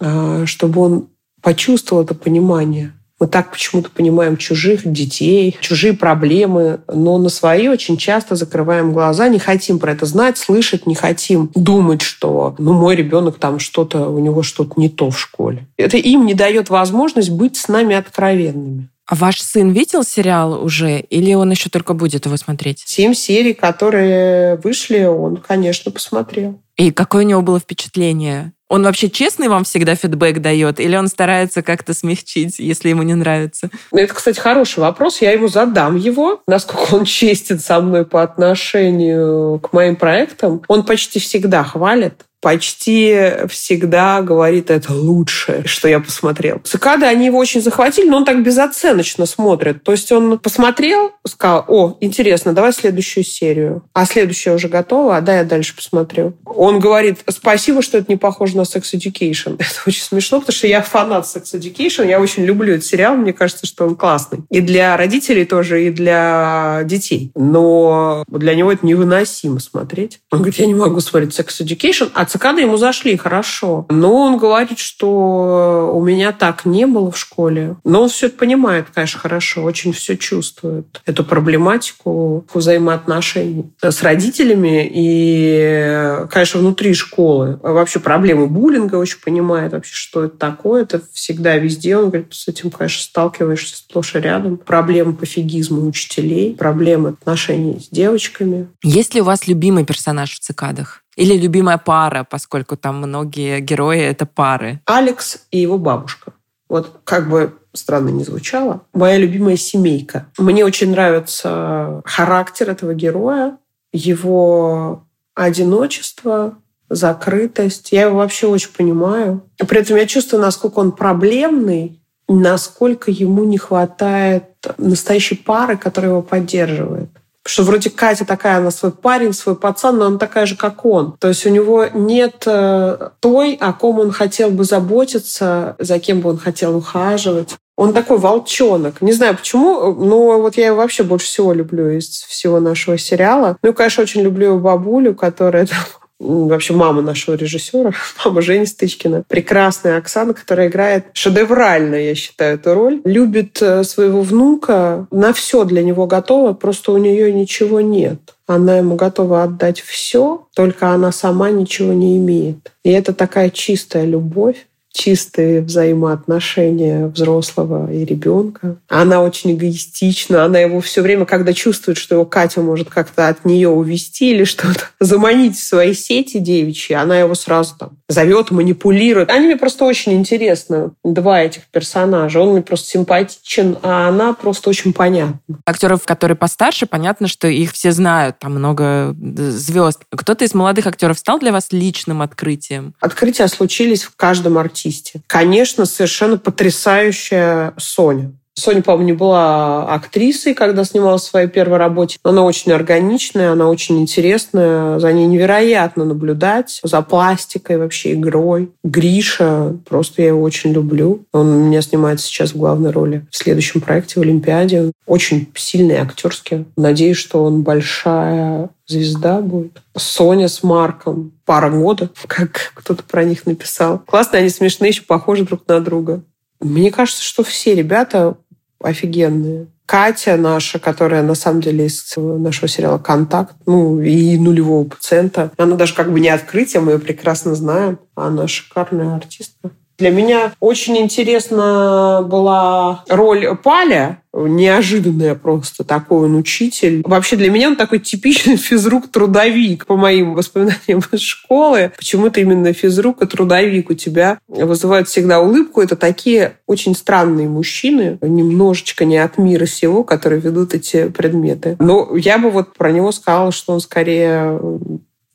а, чтобы он почувствовал это понимание. Мы так почему-то понимаем чужих детей, чужие проблемы, но на свои очень часто закрываем глаза, не хотим про это знать, слышать, не хотим думать, что ну, мой ребенок там что-то, у него что-то не то в школе. Это им не дает возможность быть с нами откровенными. А ваш сын видел сериал уже или он еще только будет его смотреть? Семь серий, которые вышли, он, конечно, посмотрел. И какое у него было впечатление? Он вообще честный вам всегда фидбэк дает? Или он старается как-то смягчить, если ему не нравится? Ну, это, кстати, хороший вопрос. Я ему задам его, насколько он [laughs] честен со мной по отношению к моим проектам. Он почти всегда хвалит почти всегда говорит, это лучшее, что я посмотрел. Цикады, они его очень захватили, но он так безоценочно смотрит. То есть он посмотрел, сказал, о, интересно, давай следующую серию. А следующая уже готова, а да, я дальше посмотрю. Он говорит, спасибо, что это не похоже на Sex Education. [laughs] Это очень смешно, потому что я фанат Sex Education, я очень люблю этот сериал, мне кажется, что он классный. И для родителей тоже, и для детей. Но для него это невыносимо смотреть. Он говорит, я не могу смотреть Sex Education, а цикады ему зашли хорошо. Но он говорит, что у меня так не было в школе. Но он все это понимает, конечно, хорошо, очень все чувствует. Эту проблематику взаимоотношений с родителями и, конечно, внутри школы. Вообще проблемы буллинга очень понимает вообще, что это такое. Это всегда везде. Он говорит, с этим, конечно, сталкиваешься сплошь и рядом. Проблемы пофигизма учителей, проблемы отношений с девочками. Есть ли у вас любимый персонаж в цикадах? Или любимая пара, поскольку там многие герои — это пары? Алекс и его бабушка. Вот как бы странно не звучало. Моя любимая семейка. Мне очень нравится характер этого героя, его одиночество, закрытость. Я его вообще очень понимаю. При этом я чувствую, насколько он проблемный, насколько ему не хватает настоящей пары, которая его поддерживает что вроде Катя такая, она свой парень, свой пацан, но она такая же, как он. То есть у него нет э, той, о ком он хотел бы заботиться, за кем бы он хотел ухаживать. Он такой волчонок. Не знаю почему, но вот я его вообще больше всего люблю из всего нашего сериала. Ну конечно, очень люблю бабулю, которая там вообще мама нашего режиссера, [laughs] мама Жени Стычкина. Прекрасная Оксана, которая играет шедеврально, я считаю, эту роль. Любит э, своего внука, на все для него готова, просто у нее ничего нет. Она ему готова отдать все, только она сама ничего не имеет. И это такая чистая любовь чистые взаимоотношения взрослого и ребенка. Она очень эгоистична, она его все время, когда чувствует, что его Катя может как-то от нее увести или что-то, [laughs] заманить в свои сети девичьи, она его сразу там зовет, манипулирует. Они мне просто очень интересны, два этих персонажа. Он мне просто симпатичен, а она просто очень понятна. Актеров, которые постарше, понятно, что их все знают, там много звезд. Кто-то из молодых актеров стал для вас личным открытием? Открытия случились в каждом артисте артисте. Конечно, совершенно потрясающая Соня. Соня, по-моему, не была актрисой, когда снималась в своей первой работе. Она очень органичная, она очень интересная. За ней невероятно наблюдать. За пластикой, вообще игрой. Гриша, просто я его очень люблю. Он меня снимается сейчас в главной роли в следующем проекте в Олимпиаде. Очень сильный актерский. Надеюсь, что он большая звезда будет. Соня с Марком. Пара года, [laughs] как кто-то про них написал. Классно, они смешные, еще похожи друг на друга. Мне кажется, что все ребята офигенные. Катя наша, которая на самом деле из нашего сериала «Контакт», ну, и нулевого пациента. Она даже как бы не открытие, мы ее прекрасно знаем. Она шикарная артистка. Для меня очень интересна была роль Паля, неожиданная просто. Такой он учитель. Вообще для меня он такой типичный [laughs] физрук-трудовик, по моим воспоминаниям из школы. Почему-то именно физрук и трудовик у тебя вызывают всегда улыбку. Это такие очень странные мужчины, немножечко не от мира сего, которые ведут эти предметы. Но я бы вот про него сказала, что он скорее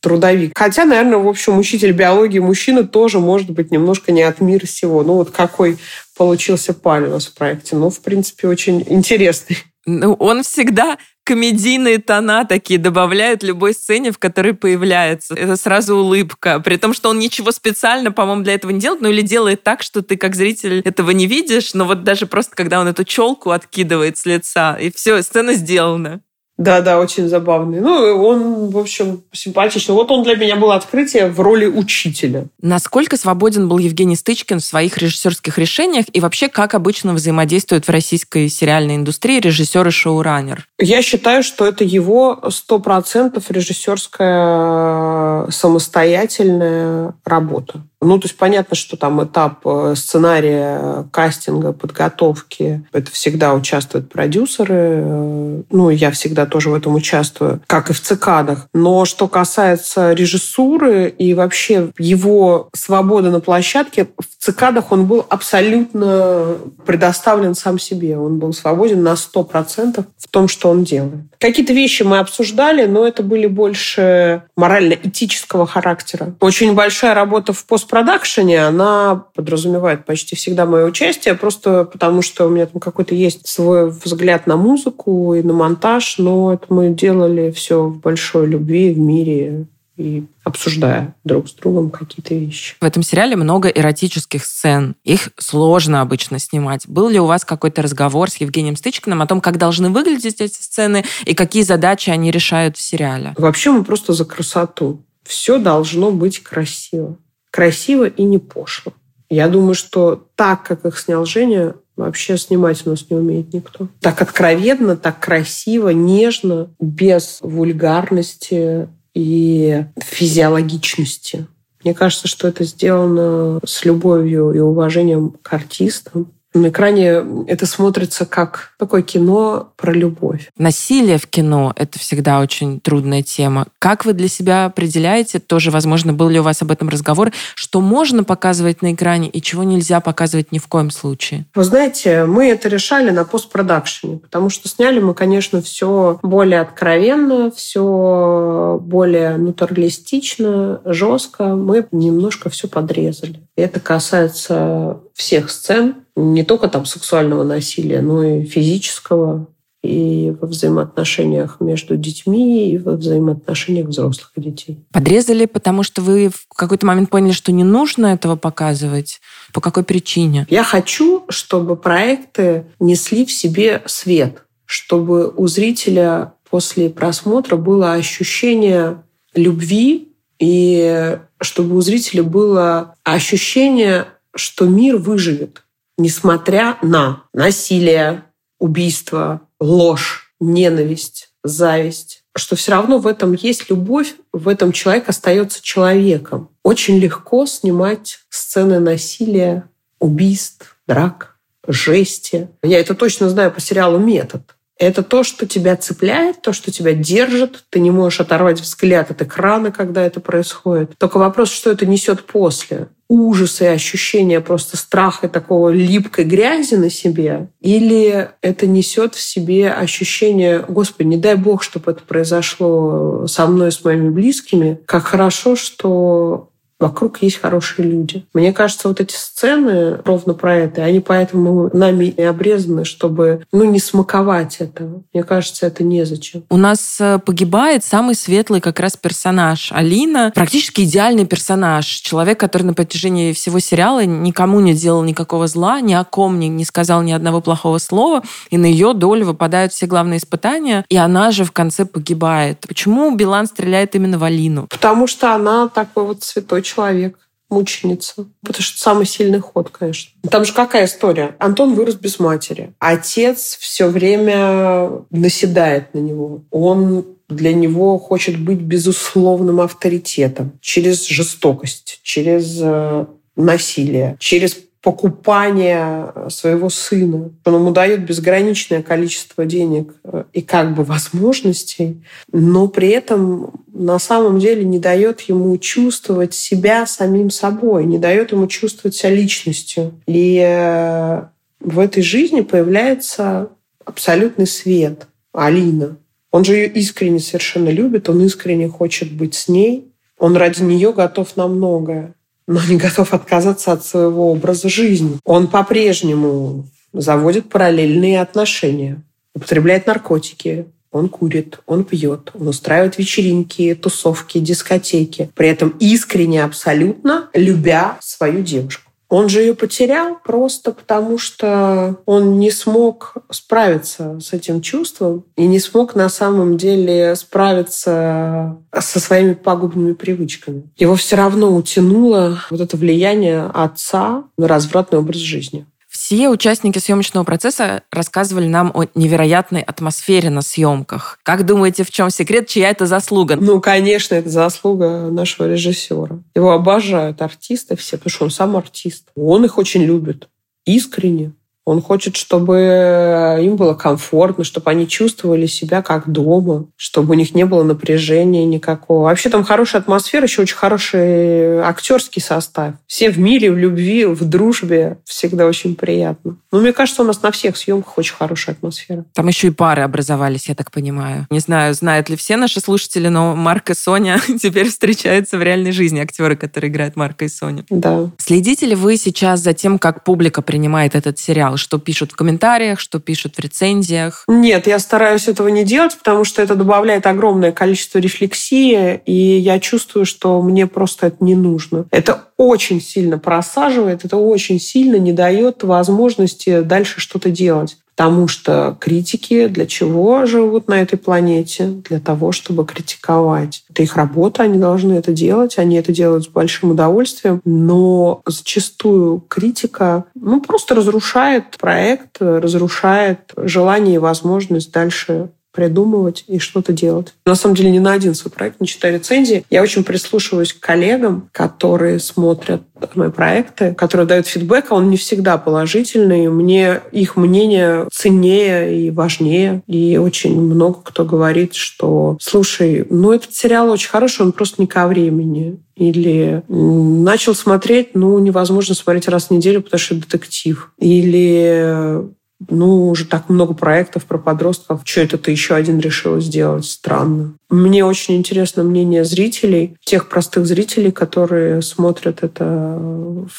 трудовик. Хотя, наверное, в общем, учитель биологии мужчина тоже может быть немножко не от мира сего. Ну, вот какой получился Паль у нас в проекте. Ну, в принципе, очень интересный Ну, он всегда комедийные тона такие добавляет любой сцене, в которой появляется. Это сразу улыбка. При том, что он ничего специально, по-моему, для этого не делает, ну или делает так, что ты как зритель этого не видишь, но вот даже просто когда он эту челку откидывает с лица, и все, сцена сделана. Да, да, очень забавный. Ну, он, в общем, симпатичный. Вот он для меня был открытие в роли учителя. Насколько свободен был Евгений Стычкин в своих режиссерских решениях и вообще как обычно взаимодействуют в российской сериальной индустрии режиссер и шоураннер? Я считаю, что это его сто процентов режиссерская самостоятельная работа. Ну, то есть понятно, что там этап э, сценария, кастинга, подготовки, это всегда участвуют продюсеры. Э, ну, я всегда тоже в этом участвую, как и в цикадах. Но что касается режиссуры и вообще его свободы на площадке, в цикадах он был абсолютно предоставлен сам себе. Он был свободен на 100% в том, что он делает. Какие-то вещи мы обсуждали, но это были больше морально-этического характера. Очень большая работа в пост постпродакшене она подразумевает почти всегда мое участие, просто потому что у меня там какой-то есть свой взгляд на музыку и на монтаж, но это мы делали все в большой любви, в мире и обсуждая друг с другом какие-то вещи. В этом сериале много эротических сцен. Их сложно обычно снимать. Был ли у вас какой-то разговор с Евгением Стычкиным о том, как должны выглядеть эти сцены и какие задачи они решают в сериале? Вообще мы просто за красоту. Все должно быть красиво красиво и не пошло. Я думаю, что так, как их снял Женя, вообще снимать у нас не умеет никто. Так откровенно, так красиво, нежно, без вульгарности и физиологичности. Мне кажется, что это сделано с любовью и уважением к артистам. На экране это смотрится как такое кино про любовь. Насилие в кино — это всегда очень трудная тема. Как вы для себя определяете, тоже, возможно, был ли у вас об этом разговор, что можно показывать на экране и чего нельзя показывать ни в коем случае? Вы знаете, мы это решали на постпродакшене, потому что сняли мы, конечно, все более откровенно, все более натуралистично, жестко. Мы немножко все подрезали. Это касается всех сцен, не только там сексуального насилия, но и физического, и во взаимоотношениях между детьми, и во взаимоотношениях взрослых и детей. Подрезали, потому что вы в какой-то момент поняли, что не нужно этого показывать? По какой причине? Я хочу, чтобы проекты несли в себе свет, чтобы у зрителя после просмотра было ощущение любви, и чтобы у зрителя было ощущение, что мир выживет несмотря на насилие, убийство, ложь, ненависть, зависть, что все равно в этом есть любовь, в этом человек остается человеком. Очень легко снимать сцены насилия, убийств, драк, жести. Я это точно знаю по сериалу «Метод». Это то, что тебя цепляет, то, что тебя держит. Ты не можешь оторвать взгляд от экрана, когда это происходит. Только вопрос, что это несет после ужас и ощущение просто страха и такого липкой грязи на себе, или это несет в себе ощущение, Господи, не дай Бог, чтобы это произошло со мной, с моими близкими, как хорошо, что вокруг есть хорошие люди. Мне кажется, вот эти сцены ровно про это, они поэтому нами и обрезаны, чтобы ну, не смаковать этого. Мне кажется, это незачем. У нас э, погибает самый светлый как раз персонаж. Алина практически идеальный персонаж. Человек, который на протяжении всего сериала никому не делал никакого зла, ни о ком не, не сказал ни одного плохого слова, и на ее долю выпадают все главные испытания, и она же в конце погибает. Почему Билан стреляет именно в Алину? Потому что она такой вот святой человек мученица. Потому что самый сильный ход, конечно. Там же какая история? Антон вырос без матери. Отец все время наседает на него. Он для него хочет быть безусловным авторитетом через жестокость, через э, насилие, через покупания своего сына. Он ему дает безграничное количество денег э, и как бы возможностей, но при этом на самом деле не дает ему чувствовать себя самим собой, не дает ему чувствовать себя личностью. И э, в этой жизни появляется абсолютный свет. Алина. Он же ее искренне совершенно любит, он искренне хочет быть с ней, он ради нее готов на многое но не готов отказаться от своего образа жизни. Он по-прежнему заводит параллельные отношения. употребляет наркотики, он курит, он пьет, он устраивает вечеринки, тусовки, дискотеки. При этом искренне абсолютно любя свою девушку. Он же ее потерял просто потому, что он не смог справиться с этим чувством и не смог на самом деле справиться со своими пагубными привычками. Его все равно утянуло вот это влияние отца на развратный образ жизни. Все участники съемочного процесса рассказывали нам о невероятной атмосфере на съемках. Как думаете, в чем секрет, чья это заслуга? Ну, конечно, это заслуга нашего режиссера. Его обожают артисты все, потому что он сам артист. Он их очень любит. Искренне. Он хочет, чтобы им было комфортно, чтобы они чувствовали себя как дома, чтобы у них не было напряжения никакого. Вообще там хорошая атмосфера, еще очень хороший актерский состав. Все в мире, в любви, в дружбе. Всегда очень приятно. Ну, мне кажется, у нас на всех съемках очень хорошая атмосфера. Там еще и пары образовались, я так понимаю. Не знаю, знают ли все наши слушатели, но Марк и Соня [laughs] теперь встречаются в реальной жизни, актеры, которые играют Марка и Соню. Да. Следите ли вы сейчас за тем, как публика принимает этот сериал? Читала, что пишут в комментариях, что пишут в рецензиях? Нет, я стараюсь этого не делать, потому что это добавляет огромное количество рефлексии, и я чувствую, что мне просто это не нужно. Это очень сильно просаживает, это очень сильно не дает возможности дальше что-то делать. Потому что критики для чего живут на этой планете? Для того, чтобы критиковать. Это их работа, они должны это делать, они это делают с большим удовольствием, но зачастую критика ну, просто разрушает проект, разрушает желание и возможность дальше придумывать и что-то делать. На самом деле, ни на один свой проект не читаю рецензии. Я очень прислушиваюсь к коллегам, которые смотрят мои проекты, которые дают фидбэк, а он не всегда положительный. Мне их мнение ценнее и важнее. И очень много кто говорит, что, слушай, ну этот сериал очень хороший, он просто не ко времени. Или начал смотреть, ну, невозможно смотреть раз в неделю, потому что детектив. Или ну, уже так много проектов про подростков. Что это ты еще один решила сделать? Странно. Мне очень интересно мнение зрителей, тех простых зрителей, которые смотрят это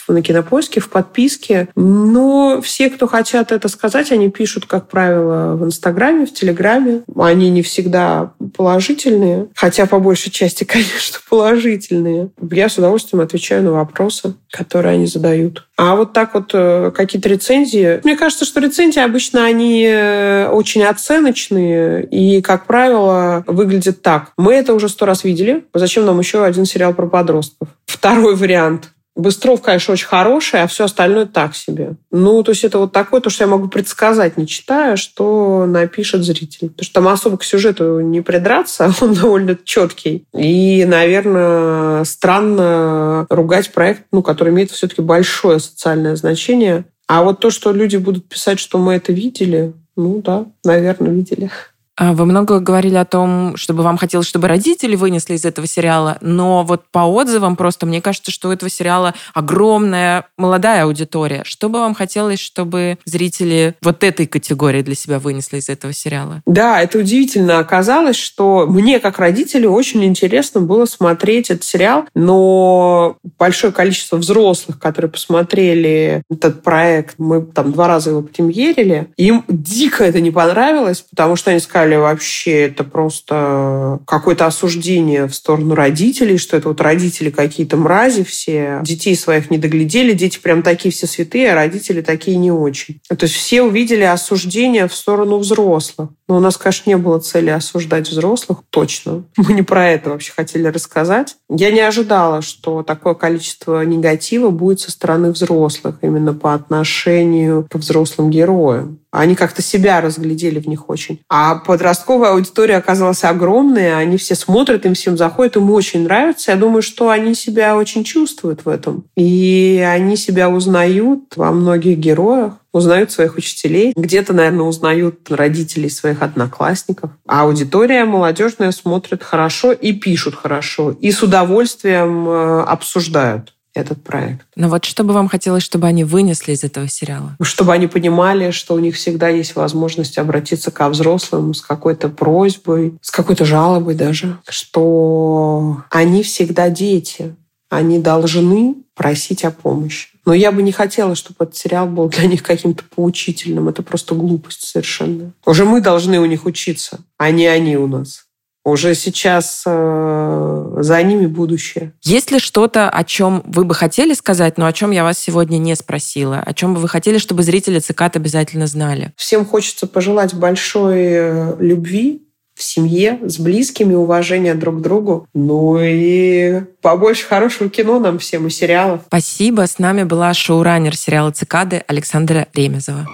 на кинопоиске, в подписке. Но все, кто хотят это сказать, они пишут, как правило, в Инстаграме, в Телеграме. Они не всегда положительные, хотя по большей части, [laughs] конечно, положительные. Я с удовольствием отвечаю на вопросы, которые они задают. А вот так вот э, какие-то рецензии. Мне кажется, что рецензии обычно они э, очень оценочные и, как правило, выглядят так. Мы это уже сто раз видели. Зачем нам еще один сериал про подростков? Второй вариант. Быстров, конечно, очень хороший, а все остальное так себе. Ну, то есть это вот такое, то, что я могу предсказать, не читая, что напишет зритель. Потому что там особо к сюжету не придраться, [laughs] он довольно четкий. И, наверное, странно ругать проект, ну, который имеет все-таки большое социальное значение. А вот то, что люди будут писать, что мы это видели, ну да, наверное, видели. А вы много говорили о том, чтобы вам хотелось, чтобы родители вынесли из этого сериала, но вот по отзывам просто мне кажется, что у этого сериала огромная молодая аудитория. Что бы вам хотелось, чтобы зрители вот этой категории для себя вынесли из этого сериала? Да, это удивительно оказалось, что мне как родителю очень интересно было смотреть этот сериал, но большое количество взрослых, которые посмотрели этот проект, мы там два раза его премьерили, им дико это не понравилось, потому что они сказали, сказали, вообще это просто какое-то осуждение в сторону родителей, что это вот родители какие-то мрази все, детей своих не доглядели, дети прям такие все святые, а родители такие не очень. То есть все увидели осуждение в сторону взрослых. Но у нас, конечно, не было цели осуждать взрослых, точно. [laughs] Мы не про это вообще хотели рассказать. Я не ожидала, что такое количество негатива будет со стороны взрослых именно по отношению к взрослым героям. Они как-то себя разглядели в них очень. А подростковая аудитория оказалась огромная, они все смотрят, им всем заходит, им очень нравится. Я думаю, что они себя очень чувствуют в этом. И они себя узнают во многих героях узнают своих учителей, где-то, наверное, узнают родителей своих одноклассников. А аудитория молодежная смотрит хорошо и пишут хорошо, и с удовольствием э, обсуждают этот проект. Но вот что бы вам хотелось, чтобы они вынесли из этого сериала? Чтобы они понимали, что у них всегда есть возможность обратиться ко взрослым с какой-то просьбой, с какой-то жалобой даже, что они всегда дети, они должны просить о помощи. Но я бы не хотела, чтобы этот сериал был для них каким-то поучительным. Это просто глупость совершенно. Уже мы должны у них учиться, а не они у нас. Уже сейчас э, за ними будущее. Есть ли что-то, о чем вы бы хотели сказать, но о чем я вас сегодня не спросила? О чем бы вы хотели, чтобы зрители цикад обязательно знали? Всем хочется пожелать большой э, любви, в семье, с близкими, уважения друг к другу. Ну и побольше хорошего кино нам всем и сериалов. Спасибо. С нами была шоураннер сериала «Цикады» Александра Ремезова.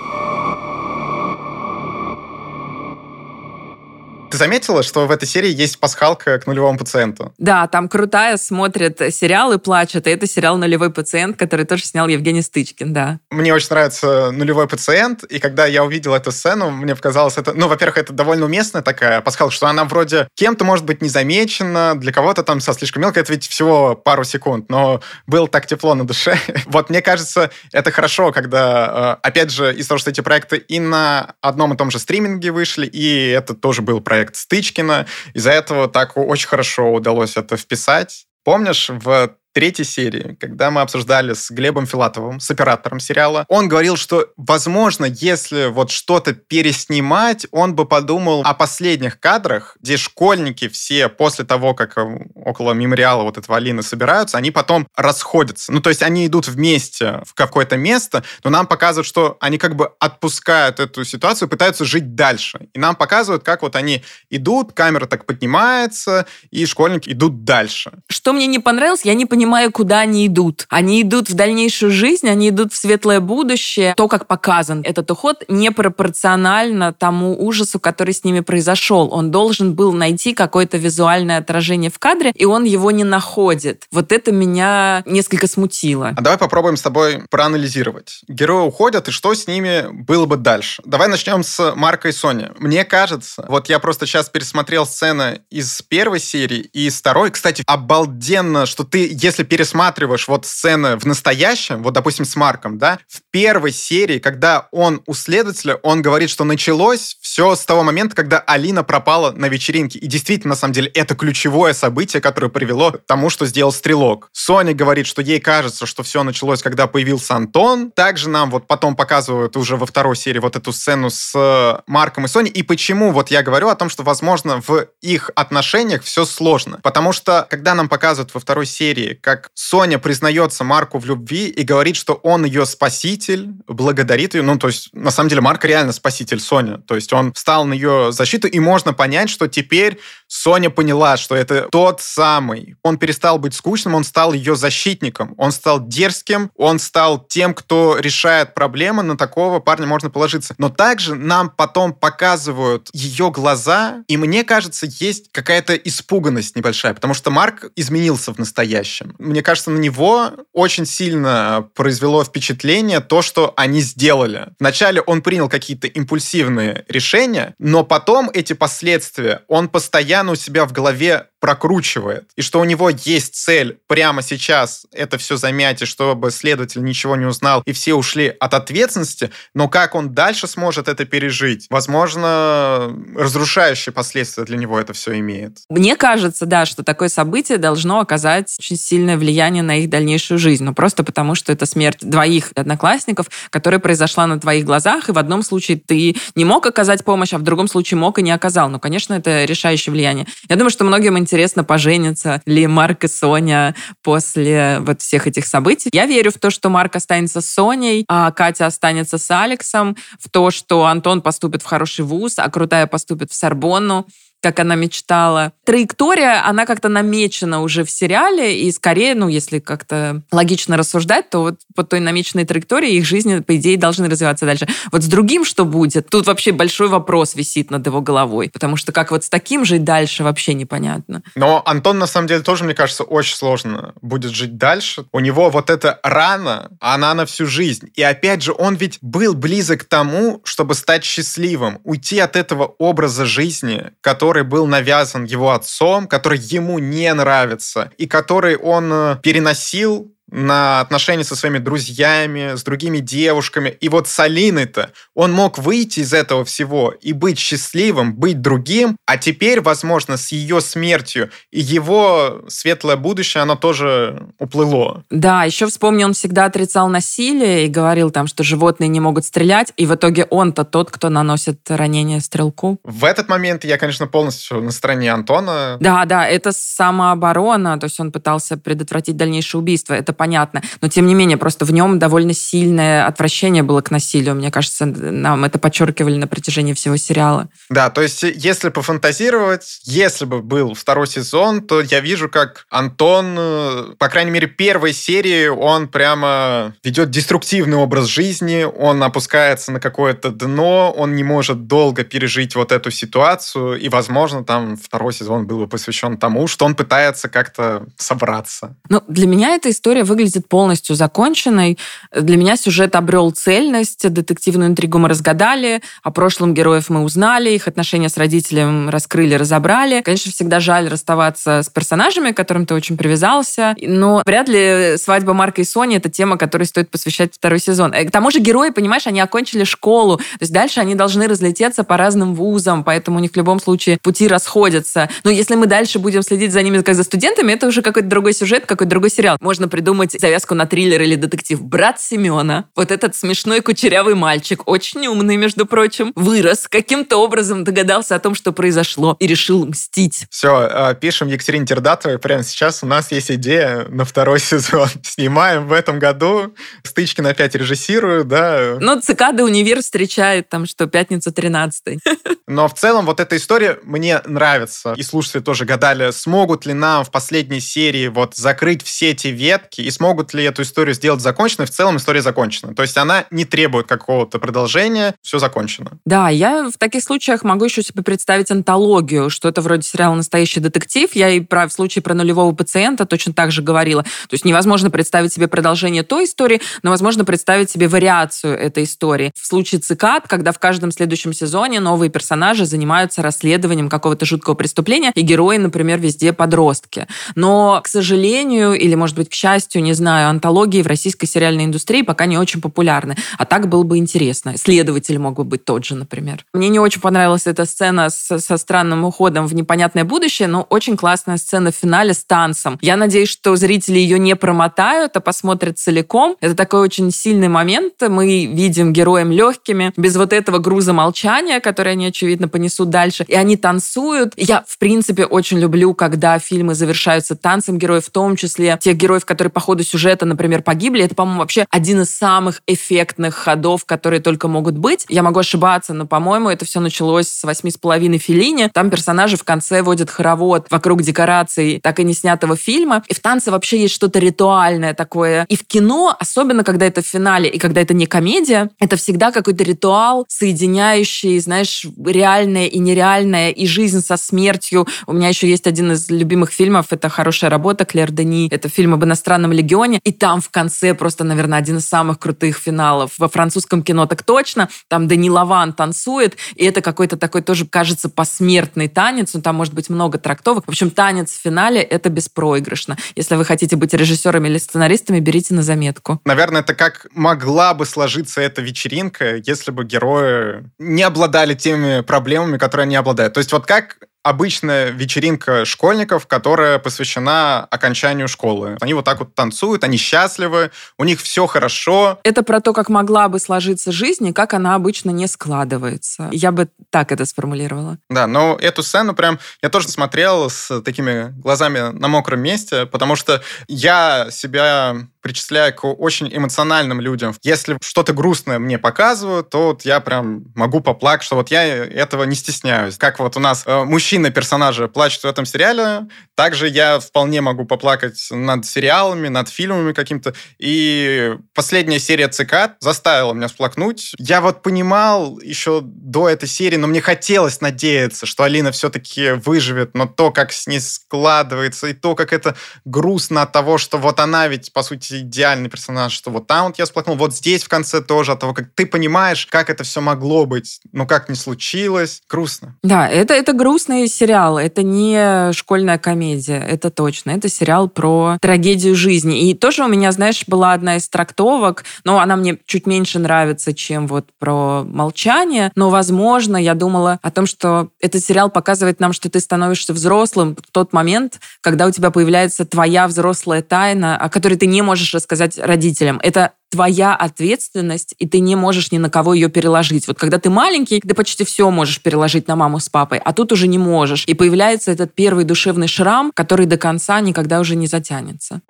Ты заметила, что в этой серии есть пасхалка к нулевому пациенту? Да, там крутая смотрит сериал и плачет. И это сериал «Нулевой пациент», который тоже снял Евгений Стычкин, да. Мне очень нравится «Нулевой пациент», и когда я увидел эту сцену, мне показалось это... Ну, во-первых, это довольно уместная такая пасхалка, что она вроде кем-то может быть не замечена, для кого-то там со слишком мелко, это ведь всего пару секунд, но было так тепло на душе. [laughs] вот мне кажется, это хорошо, когда, э, опять же, из-за того, что эти проекты и на одном и том же стриминге вышли, и это тоже был проект проект Стычкина. Из-за этого так очень хорошо удалось это вписать. Помнишь, в третьей серии, когда мы обсуждали с Глебом Филатовым, с оператором сериала, он говорил, что, возможно, если вот что-то переснимать, он бы подумал о последних кадрах, где школьники все после того, как э, около мемориала вот этого Алины собираются, они потом расходятся. Ну, то есть они идут вместе в какое-то место, но нам показывают, что они как бы отпускают эту ситуацию, пытаются жить дальше. И нам показывают, как вот они идут, камера так поднимается, и школьники идут дальше. Что мне не понравилось, я не понимаю, понимаю, куда они идут. Они идут в дальнейшую жизнь, они идут в светлое будущее. То, как показан этот уход, непропорционально тому ужасу, который с ними произошел. Он должен был найти какое-то визуальное отражение в кадре, и он его не находит. Вот это меня несколько смутило. А давай попробуем с тобой проанализировать. Герои уходят, и что с ними было бы дальше? Давай начнем с Марка и Сони. Мне кажется, вот я просто сейчас пересмотрел сцены из первой серии и из второй. Кстати, обалденно, что ты, пересматриваешь вот сцены в настоящем, вот, допустим, с Марком, да, в первой серии, когда он у следователя, он говорит, что началось все с того момента, когда Алина пропала на вечеринке. И действительно, на самом деле, это ключевое событие, которое привело к тому, что сделал Стрелок. Соня говорит, что ей кажется, что все началось, когда появился Антон. Также нам вот потом показывают уже во второй серии вот эту сцену с э, Марком и Соней. И почему вот я говорю о том, что, возможно, в их отношениях все сложно. Потому что, когда нам показывают во второй серии, как Соня признается Марку в любви и говорит, что он ее спаситель, благодарит ее. Ну, то есть, на самом деле, Марк реально спаситель Сони. То есть, он встал на ее защиту, и можно понять, что теперь Соня поняла, что это тот самый. Он перестал быть скучным, он стал ее защитником. Он стал дерзким, он стал тем, кто решает проблемы, на такого парня можно положиться. Но также нам потом показывают ее глаза, и мне кажется, есть какая-то испуганность небольшая, потому что Марк изменился в настоящем мне кажется, на него очень сильно произвело впечатление то, что они сделали. Вначале он принял какие-то импульсивные решения, но потом эти последствия он постоянно у себя в голове прокручивает, и что у него есть цель прямо сейчас это все замять, и чтобы следователь ничего не узнал, и все ушли от ответственности, но как он дальше сможет это пережить? Возможно, разрушающие последствия для него это все имеет. Мне кажется, да, что такое событие должно оказать очень сильное влияние на их дальнейшую жизнь, но просто потому, что это смерть двоих одноклассников, которая произошла на твоих глазах, и в одном случае ты не мог оказать помощь, а в другом случае мог и не оказал. Ну, конечно, это решающее влияние. Я думаю, что многим интересно интересно, поженятся ли Марк и Соня после вот всех этих событий. Я верю в то, что Марк останется с Соней, а Катя останется с Алексом, в то, что Антон поступит в хороший вуз, а Крутая поступит в Сорбонну как она мечтала. Траектория, она как-то намечена уже в сериале, и скорее, ну, если как-то логично рассуждать, то вот по той намеченной траектории их жизни, по идее, должны развиваться дальше. Вот с другим что будет? Тут вообще большой вопрос висит над его головой, потому что как вот с таким жить дальше, вообще непонятно. Но Антон, на самом деле, тоже, мне кажется, очень сложно будет жить дальше. У него вот эта рана, она на всю жизнь. И опять же, он ведь был близок к тому, чтобы стать счастливым, уйти от этого образа жизни, который который был навязан его отцом, который ему не нравится, и который он э, переносил на отношения со своими друзьями, с другими девушками. И вот с Алиной-то он мог выйти из этого всего и быть счастливым, быть другим, а теперь, возможно, с ее смертью и его светлое будущее, оно тоже уплыло. Да, еще вспомни, он всегда отрицал насилие и говорил там, что животные не могут стрелять, и в итоге он-то тот, кто наносит ранение стрелку. В этот момент я, конечно, полностью на стороне Антона. Да, да, это самооборона, то есть он пытался предотвратить дальнейшее убийство, это понятно. Но, тем не менее, просто в нем довольно сильное отвращение было к насилию. Мне кажется, нам это подчеркивали на протяжении всего сериала. Да, то есть если пофантазировать, если бы был второй сезон, то я вижу, как Антон, э, по крайней мере, первой серии, он прямо ведет деструктивный образ жизни, он опускается на какое-то дно, он не может долго пережить вот эту ситуацию, и, возможно, там второй сезон был бы посвящен тому, что он пытается как-то собраться. Ну, для меня эта история выглядит полностью законченной. Для меня сюжет обрел цельность, детективную интригу мы разгадали, о прошлом героев мы узнали, их отношения с родителем раскрыли, разобрали. Конечно, всегда жаль расставаться с персонажами, к которым ты очень привязался, но вряд ли свадьба Марка и Сони — это тема, которой стоит посвящать второй сезон. Э, к тому же герои, понимаешь, они окончили школу, то есть дальше они должны разлететься по разным вузам, поэтому у них в любом случае пути расходятся. Но если мы дальше будем следить за ними как за студентами, это уже какой-то другой сюжет, какой-то другой сериал. Можно придумать завязку на триллер или детектив. Брат Семена, вот этот смешной кучерявый мальчик, очень умный, между прочим, вырос, каким-то образом догадался о том, что произошло, и решил мстить. Все, э, пишем Екатерине Тердатовой прямо сейчас. У нас есть идея на второй [laughs] сезон. Снимаем в этом году. Стычкин опять режиссирую, да. Ну, цикады универ встречает там, что пятница 13 [laughs] Но в целом вот эта история мне нравится. И слушатели тоже гадали, смогут ли нам в последней серии вот закрыть все эти ветки и смогут ли эту историю сделать законченной. В целом история закончена. То есть она не требует какого-то продолжения, все закончено. Да, я в таких случаях могу еще себе представить антологию, что это вроде сериала «Настоящий детектив». Я и про, в случае про нулевого пациента точно так же говорила. То есть невозможно представить себе продолжение той истории, но возможно представить себе вариацию этой истории. В случае «Цикад», когда в каждом следующем сезоне новые персонажи занимаются расследованием какого-то жуткого преступления, и герои, например, везде подростки. Но, к сожалению, или, может быть, к счастью, не знаю, антологии в российской сериальной индустрии пока не очень популярны. А так было бы интересно. Следователь мог бы быть тот же, например. Мне не очень понравилась эта сцена с, со странным уходом в непонятное будущее, но очень классная сцена в финале с танцем. Я надеюсь, что зрители ее не промотают, а посмотрят целиком. Это такой очень сильный момент. Мы видим героям легкими, без вот этого груза молчания, который они, очевидно, понесут дальше. И они танцуют. Я, в принципе, очень люблю, когда фильмы завершаются танцем героев, в том числе тех героев, которые по ходу сюжета, например, погибли. Это, по-моему, вообще один из самых эффектных ходов, которые только могут быть. Я могу ошибаться, но, по-моему, это все началось с восьми с половиной Филини. Там персонажи в конце водят хоровод вокруг декораций так и не снятого фильма. И в танце вообще есть что-то ритуальное такое. И в кино, особенно когда это в финале и когда это не комедия, это всегда какой-то ритуал, соединяющий, знаешь, реальное и нереальное, и жизнь со смертью. У меня еще есть один из любимых фильмов, это «Хорошая работа» Клер Дени. Это фильм об иностранном легионе. И там в конце просто, наверное, один из самых крутых финалов. Во французском кино так точно. Там Дани Лаван танцует, и это какой-то такой тоже, кажется, посмертный танец. Ну, там может быть много трактовок. В общем, танец в финале — это беспроигрышно. Если вы хотите быть режиссерами или сценаристами, берите на заметку. Наверное, это как могла бы сложиться эта вечеринка, если бы герои не обладали теми проблемами, которые они обладают. То есть вот как обычная вечеринка школьников, которая посвящена окончанию школы. Они вот так вот танцуют, они счастливы, у них все хорошо. Это про то, как могла бы сложиться жизнь и как она обычно не складывается. Я бы так это сформулировала. Да, но эту сцену прям я тоже смотрел с такими глазами на мокром месте, потому что я себя причисляю к очень эмоциональным людям. Если что-то грустное мне показывают, то вот я прям могу поплакать, что вот я этого не стесняюсь. Как вот у нас э, мужчина персонажи плачут в этом сериале, также я вполне могу поплакать над сериалами, над фильмами каким-то. И последняя серия ЦК заставила меня всплакнуть. Я вот понимал еще до этой серии, но мне хотелось надеяться, что Алина все-таки выживет, но то, как с ней складывается, и то, как это грустно от того, что вот она ведь, по сути, идеальный персонаж, что вот там вот я сплакнул, вот здесь в конце тоже, от того, как ты понимаешь, как это все могло быть, но как не случилось, грустно. Да, это, это грустный сериал, это не школьная комедия это точно. Это сериал про трагедию жизни. И тоже у меня, знаешь, была одна из трактовок, но она мне чуть меньше нравится, чем вот про молчание. Но, возможно, я думала о том, что этот сериал показывает нам, что ты становишься взрослым в тот момент, когда у тебя появляется твоя взрослая тайна, о которой ты не можешь рассказать родителям. Это твоя ответственность, и ты не можешь ни на кого ее переложить. Вот когда ты маленький, ты почти все можешь переложить на маму с папой, а тут уже не можешь. И появляется этот первый душевный шрам, который до конца никогда уже не затянется.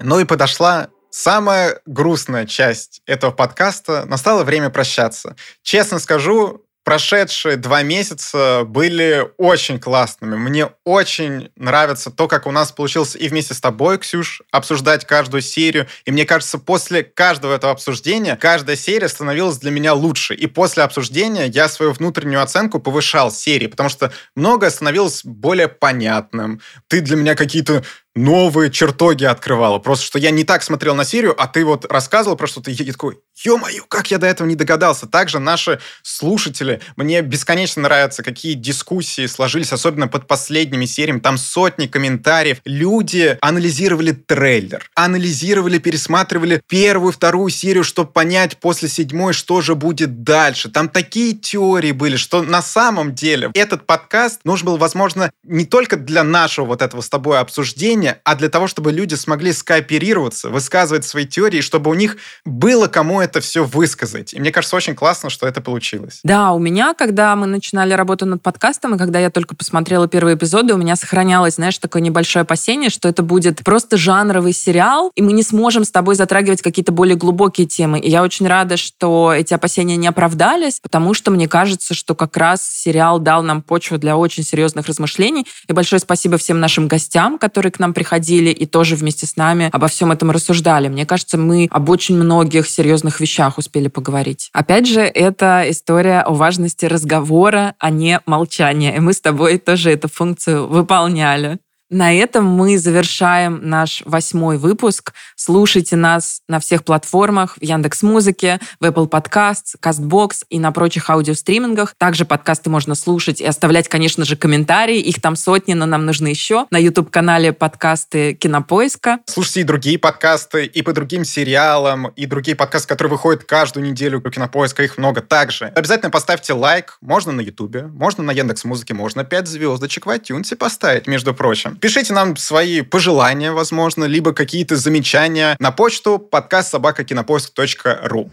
Ну и подошла самая грустная часть этого подкаста. Настало время прощаться. Честно скажу, прошедшие два месяца были очень классными. Мне очень нравится то, как у нас получилось и вместе с тобой, Ксюш, обсуждать каждую серию. И мне кажется, после каждого этого обсуждения каждая серия становилась для меня лучше. И после обсуждения я свою внутреннюю оценку повышал серии, потому что многое становилось более понятным. Ты для меня какие-то новые чертоги открывала. Просто, что я не так смотрел на серию, а ты вот рассказывал про что-то, и я такой, ё-моё, как я до этого не догадался. Также наши слушатели, мне бесконечно нравятся, какие дискуссии сложились, особенно под последними сериями. Там сотни комментариев. Люди анализировали трейлер, анализировали, пересматривали первую, вторую серию, чтобы понять после седьмой, что же будет дальше. Там такие теории были, что на самом деле этот подкаст нужен был, возможно, не только для нашего вот этого с тобой обсуждения, обсуждения, а для того, чтобы люди смогли скооперироваться, высказывать свои теории, чтобы у них было кому это все высказать. И мне кажется, очень классно, что это получилось. Да, у меня, когда мы начинали работу над подкастом, и когда я только посмотрела первые эпизоды, у меня сохранялось, знаешь, такое небольшое опасение, что это будет просто жанровый сериал, и мы не сможем с тобой затрагивать какие-то более глубокие темы. И я очень рада, что эти опасения не оправдались, потому что мне кажется, что как раз сериал дал нам почву для очень серьезных размышлений. И большое спасибо всем нашим гостям, которые к нам приходили и тоже вместе с нами обо всем этом рассуждали. Мне кажется, мы об очень многих серьезных вещах успели поговорить. Опять же, это история о важности разговора, а не молчания. И мы с тобой тоже эту функцию выполняли. На этом мы завершаем наш восьмой выпуск. Слушайте нас на всех платформах, в Яндекс Музыке, в Apple Podcasts, CastBox и на прочих аудиостримингах. Также подкасты можно слушать и оставлять, конечно же, комментарии. Их там сотни, но нам нужны еще. На YouTube-канале подкасты Кинопоиска. Слушайте и другие подкасты, и по другим сериалам, и другие подкасты, которые выходят каждую неделю у Кинопоиска. Их много также. Обязательно поставьте лайк. Можно на YouTube, можно на Яндекс Музыке, можно 5 звездочек в iTunes поставить, между прочим. Пишите нам свои пожелания, возможно, либо какие-то замечания на почту подкаст собакакинопоиск.ру.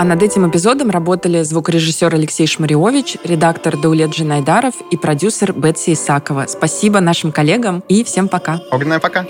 А над этим эпизодом работали звукорежиссер Алексей Шмариович, редактор Даулет Джинайдаров и продюсер Бетси Исакова. Спасибо нашим коллегам и всем пока. Огненная пока.